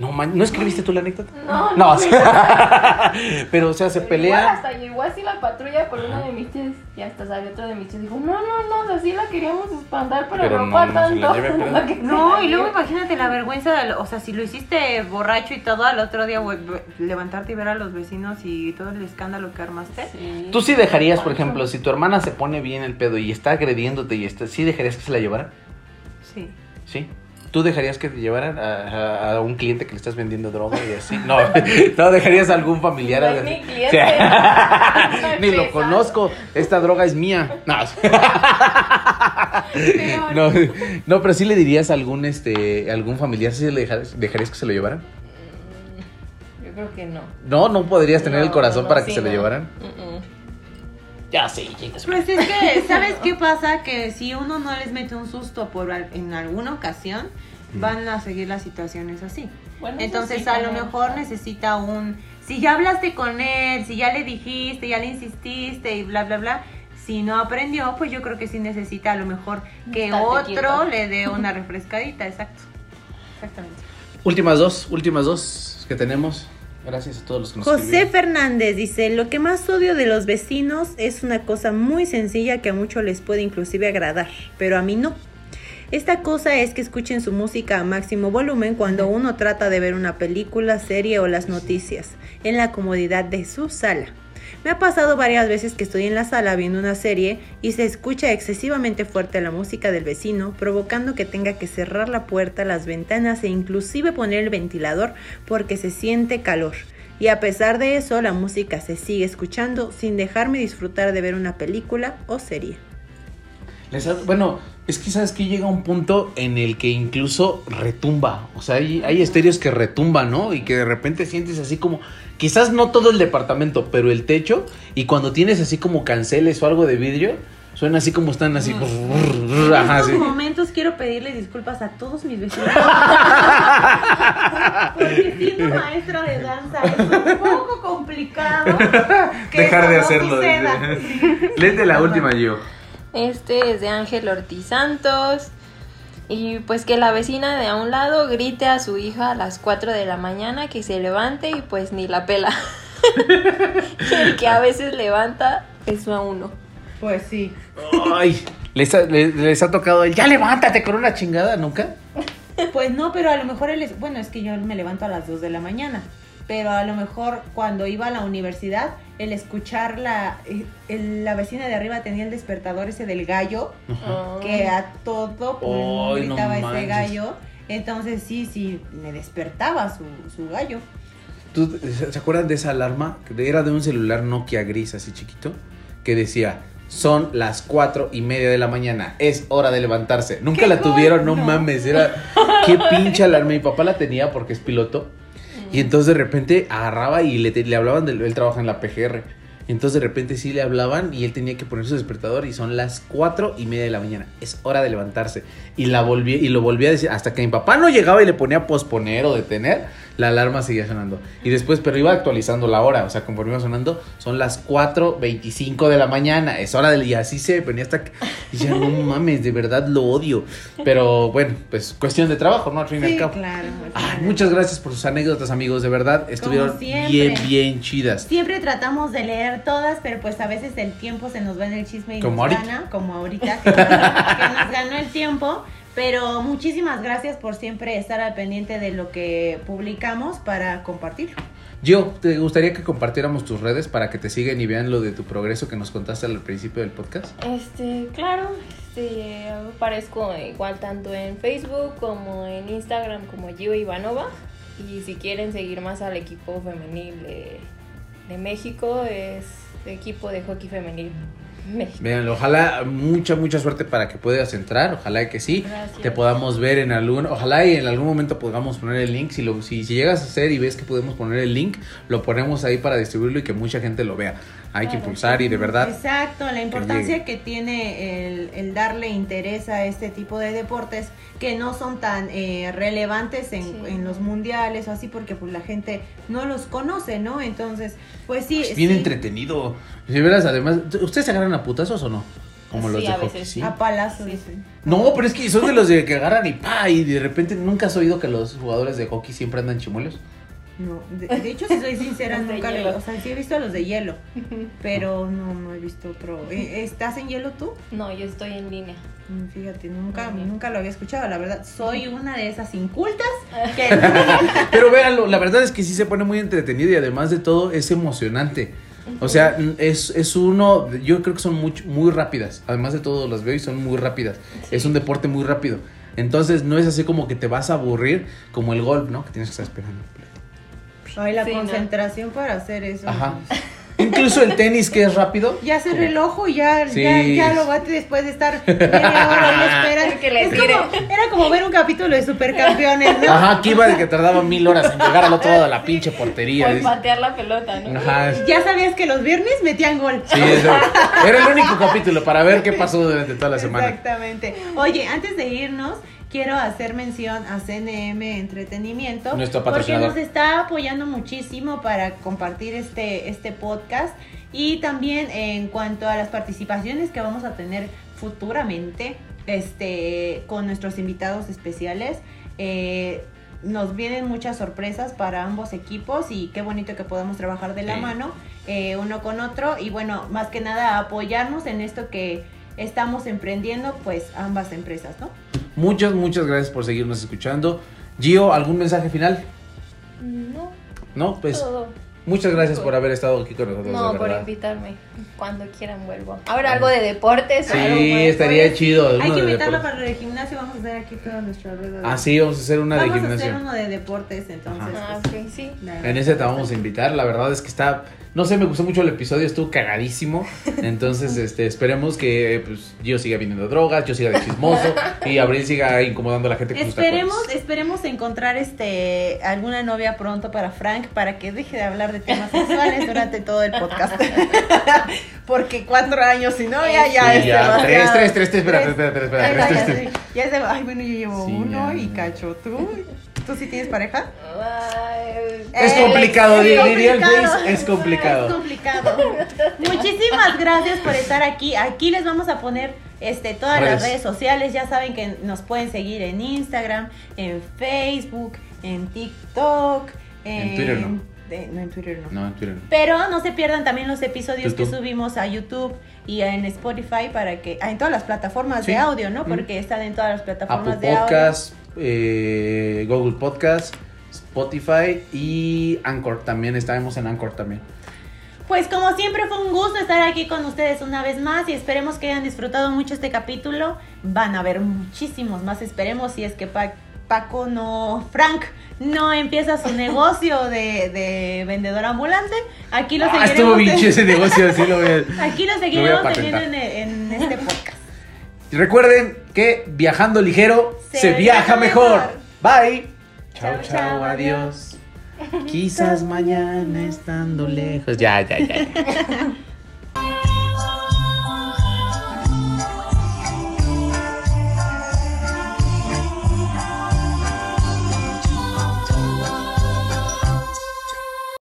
No, man, ¿no escribiste tú la anécdota? No, No, no. sí. pero o sea, se Igual pelea. hasta llegó así la patrulla por una de mis tías y hasta salió otra de mis tías. Dijo, no, no, no, así la queríamos espantar, pero, Pero no, para tanto. lleve, No, y luego imagínate la vergüenza, de lo- o sea, si lo hiciste borracho y todo, al otro día levantarte y ver a los vecinos y todo el escándalo que armaste. Sí. Tú sí dejarías, por ejemplo, si tu hermana se pone bien el pedo y está agrediéndote y está, ¿sí dejarías que se la llevara? Sí. ¿Sí? ¿Tú dejarías que te llevaran a, a- a un cliente que le estás vendiendo droga y así? No, no dejarías a algún familiar. No a- es mi Sí. cliente. Ni lo conozco. Esta droga es mía. No. no, no, pero sí le dirías a algún este algún familiar si le dejarías, dejarías que se lo llevaran. Yo creo que no. No, no podrías tener el corazón para sí, que se lo llevaran. Mm-mm. Ya sí, chicas. Pues es que, ¿sabes qué pasa? Que si uno no les mete un susto por al- en alguna ocasión, van a seguir las situaciones así. Bueno, Entonces sí, a lo mejor necesita un... Si ya hablaste con él, si ya le dijiste, ya le insististe y bla, bla, bla, si no aprendió, pues yo creo que sí necesita a lo mejor que Estate otro quieto. le dé una refrescadita, exacto. Exactamente. Últimas dos, últimas dos que tenemos. Gracias a todos los que nos José escribieron. Fernández dice, lo que más odio de los vecinos es una cosa muy sencilla que a muchos les puede inclusive agradar, pero a mí no. Esta cosa es que escuchen su música a máximo volumen cuando uno trata de ver una película, serie o las noticias, en la comodidad de su sala. Me ha pasado varias veces que estoy en la sala viendo una serie y se escucha excesivamente fuerte la música del vecino, provocando que tenga que cerrar la puerta, las ventanas e inclusive poner el ventilador porque se siente calor. Y a pesar de eso, la música se sigue escuchando sin dejarme disfrutar de ver una película o serie. Bueno, es que sabes que llega un punto en el que incluso retumba. O sea, hay, hay estéreos que retumban, ¿no? Y que de repente sientes así como, quizás no todo el departamento, pero el techo. Y cuando tienes así como canceles o algo de vidrio, suena así como están así. En Ajá, estos sí. momentos quiero pedirle disculpas a todos mis vecinos. Porque siendo maestra de danza es un poco complicado que Dejar de hacerlo. Léete la última, yo. Este es de Ángel Ortiz Santos. Y pues que la vecina de a un lado grite a su hija a las 4 de la mañana que se levante y pues ni la pela. El que a veces levanta es a uno. Pues sí. Ay, ¿les ha, les, les ha tocado el ya levántate con una chingada nunca? Pues no, pero a lo mejor él es, bueno, es que yo me levanto a las 2 de la mañana, pero a lo mejor cuando iba a la universidad, el escuchar la, el- la vecina de arriba tenía el despertador ese del gallo, que a todo pulmón Ay, no gritaba ese manches. gallo, entonces sí, sí, me despertaba su, su gallo. ¿Tú, ¿Se acuerdan de esa alarma? Que Era de un celular Nokia gris así chiquito que decía, son las cuatro y media de la mañana, es hora de levantarse. Nunca ¡Qué la tuvieron, no! No. mames, era qué pinche alarma. Mi papá la tenía porque es piloto y entonces de repente agarraba y le, le hablaban, del, él trabaja en la PGR. Entonces de repente sí le hablaban y él tenía que poner su despertador y son las cuatro y media de la mañana. Es hora de levantarse. Y la volví, y lo volví a decir hasta que mi papá no llegaba y le ponía posponer o detener, la alarma seguía sonando. Y después, pero iba actualizando la hora. O sea, conforme iba sonando, son las 4.25 de la mañana. Es hora del. Y así se venía hasta que. Y ya no mames, de verdad lo odio. Pero bueno, pues cuestión de trabajo, ¿no? Al fin y al Sí, cabo. claro. Ay, muchas gracias por sus anécdotas, amigos. De verdad, estuvieron bien, bien chidas. Siempre tratamos de leer todas, pero pues a veces el tiempo se nos va en el chisme y Como nos ahorita. gana, como ahorita, que, que nos ganó el tiempo. Pero muchísimas gracias por siempre estar al pendiente de lo que publicamos para compartir. Gio, ¿te gustaría que compartiéramos tus redes para que te sigan y vean lo de tu progreso que nos contaste al principio del podcast? Este, claro, este, aparezco igual tanto en Facebook como en Instagram como Gio Ivanova. Y si quieren seguir más al equipo femenil de, de México, es equipo de hockey femenil México. Vean, ojalá mucha, mucha suerte para que puedas entrar. Ojalá que sí. Gracias. Te podamos ver en algún. Ojalá y en algún momento podamos poner el link. Si, lo, si, si llegas a hacer y ves que podemos poner el link, lo ponemos ahí para distribuirlo y que mucha gente lo vea. Hay que impulsar y de verdad. Exacto, la importancia que, tiene el, el darle interés a este tipo de deportes que no son tan eh, relevantes en, Sí. en los mundiales o así porque pues la gente no los conoce, ¿no? Entonces, pues sí. Es bien sí, entretenido. Si verás, además, ¿ustedes se agarran a putazos o no? Como los de a hockey, veces ¿sí? A palazos. Sí. sí. No, pero es que son de los de que agarran y pa, y de repente nunca has oído que los jugadores de hockey siempre andan chimuelos. No, de, de hecho, si soy sincera, Los nunca lo, o sea, sí he visto a los de hielo, pero no, no he visto otro. Eh, ¿Estás en hielo tú? No, yo estoy en línea. Mm, Fíjate, nunca, nunca lo había escuchado, la verdad. Soy una de esas incultas que Pero véanlo, la verdad es que sí se pone muy entretenido y además de todo es emocionante. O sea, es, es uno, yo creo que son muy, muy rápidas. Además de todo, las veo y son muy rápidas. Es un deporte muy rápido. Entonces no es así como que te vas a aburrir como el golf, ¿no? Que tienes que estar esperando. Ay, la Sí, ¿no? concentración para hacer eso. Ajá. Incluso el tenis que es rápido. Ya cerré el ojo y ya, Sí. ya, ya lo bate después de estar media hora en espera. Que le Es tire. como- era como ver un capítulo de Supercampeones, ¿no? Ajá, aquí iba de que tardaba mil horas en llegar al otro lado de la pinche portería. Por Dice- patear la pelota, ¿no? Ajá. Ya sabías que los viernes metían gol. Sí, eso. Era el único capítulo para ver qué pasó durante toda la semana. Exactamente. Oye, antes de irnos, quiero hacer mención a CNM Entretenimiento. Nuestro porque nos está apoyando muchísimo para compartir este, este podcast. Y también en cuanto a las participaciones que vamos a tener futuramente este, con nuestros invitados especiales. eh, nos vienen muchas sorpresas para ambos equipos y qué bonito que podamos trabajar de la Sí. mano eh, uno con otro y bueno, más que nada apoyarnos en esto que estamos emprendiendo pues ambas empresas, ¿no? Muchas, muchas gracias por seguirnos escuchando. Gio, ¿algún mensaje final? No, No, pues todo. muchas gracias por haber estado aquí con nosotros. No, de por invitarme. Cuando quieran vuelvo. Ahora algo de deportes. o algo Sí, estaría pues. chido. Hay que invitarlo deportes. para el gimnasio, vamos a hacer aquí toda nuestra rueda. de- Ah, sí, vamos a hacer una de vamos a hacer gimnasio. uno de deportes, entonces. Ah, pues, ok, sí. En ese te vamos a invitar. La verdad es que está. No sé, me gustó mucho el episodio, estuvo cagadísimo. Entonces, este, esperemos que pues, yo siga viniendo drogas, yo siga de chismoso y Abril siga incomodando a la gente con sus Esperemos, tacones. esperemos encontrar este alguna novia pronto para Frank para que deje de hablar de temas sexuales durante todo el podcast. Porque cuatro años sin novia ya Sí, es ya, tres, tres, tres, tres, espera, espera, espera, ya, es de, ay, bueno, yo llevo Sí, uno ya. y cacho, ¿tú? ¿Tú sí tienes pareja? Ay, Es Eh, complicado, es diría el. Face, es complicado. Es complicado. Muchísimas gracias por estar aquí. Aquí les vamos a poner este todas las Redes. sociales. Ya saben que nos pueden seguir en Instagram, en Facebook, en TikTok, En Twitter no. de- no, en Twitter no. No, en Twitter no. Pero no se pierdan también los episodios que subimos a YouTube y en Spotify para que ah, en todas las plataformas Sí. de audio, ¿no? Mm. Porque están en todas las plataformas Apple de audio. Eh, Google Podcast, Spotify y Anchor. También estaremos en Anchor también. Pues como siempre fue un gusto estar aquí con ustedes una vez más y esperemos que hayan disfrutado mucho este capítulo. Van a haber muchísimos más, esperemos si es que Pa- Paco no, Frank no empieza su negocio de, de vendedor ambulante. Aquí lo Ah, seguiremos. bien chido ese negocio, así lo voy a- Aquí lo seguiremos teniendo en, en este podcast. Y Recuerden que viajando ligero se, Se viaja viaja mejor. mejor. Bye. Chao, Chao, chao, chao, adiós. Quizás mañana estando lejos. Ya, ya, ya. ya.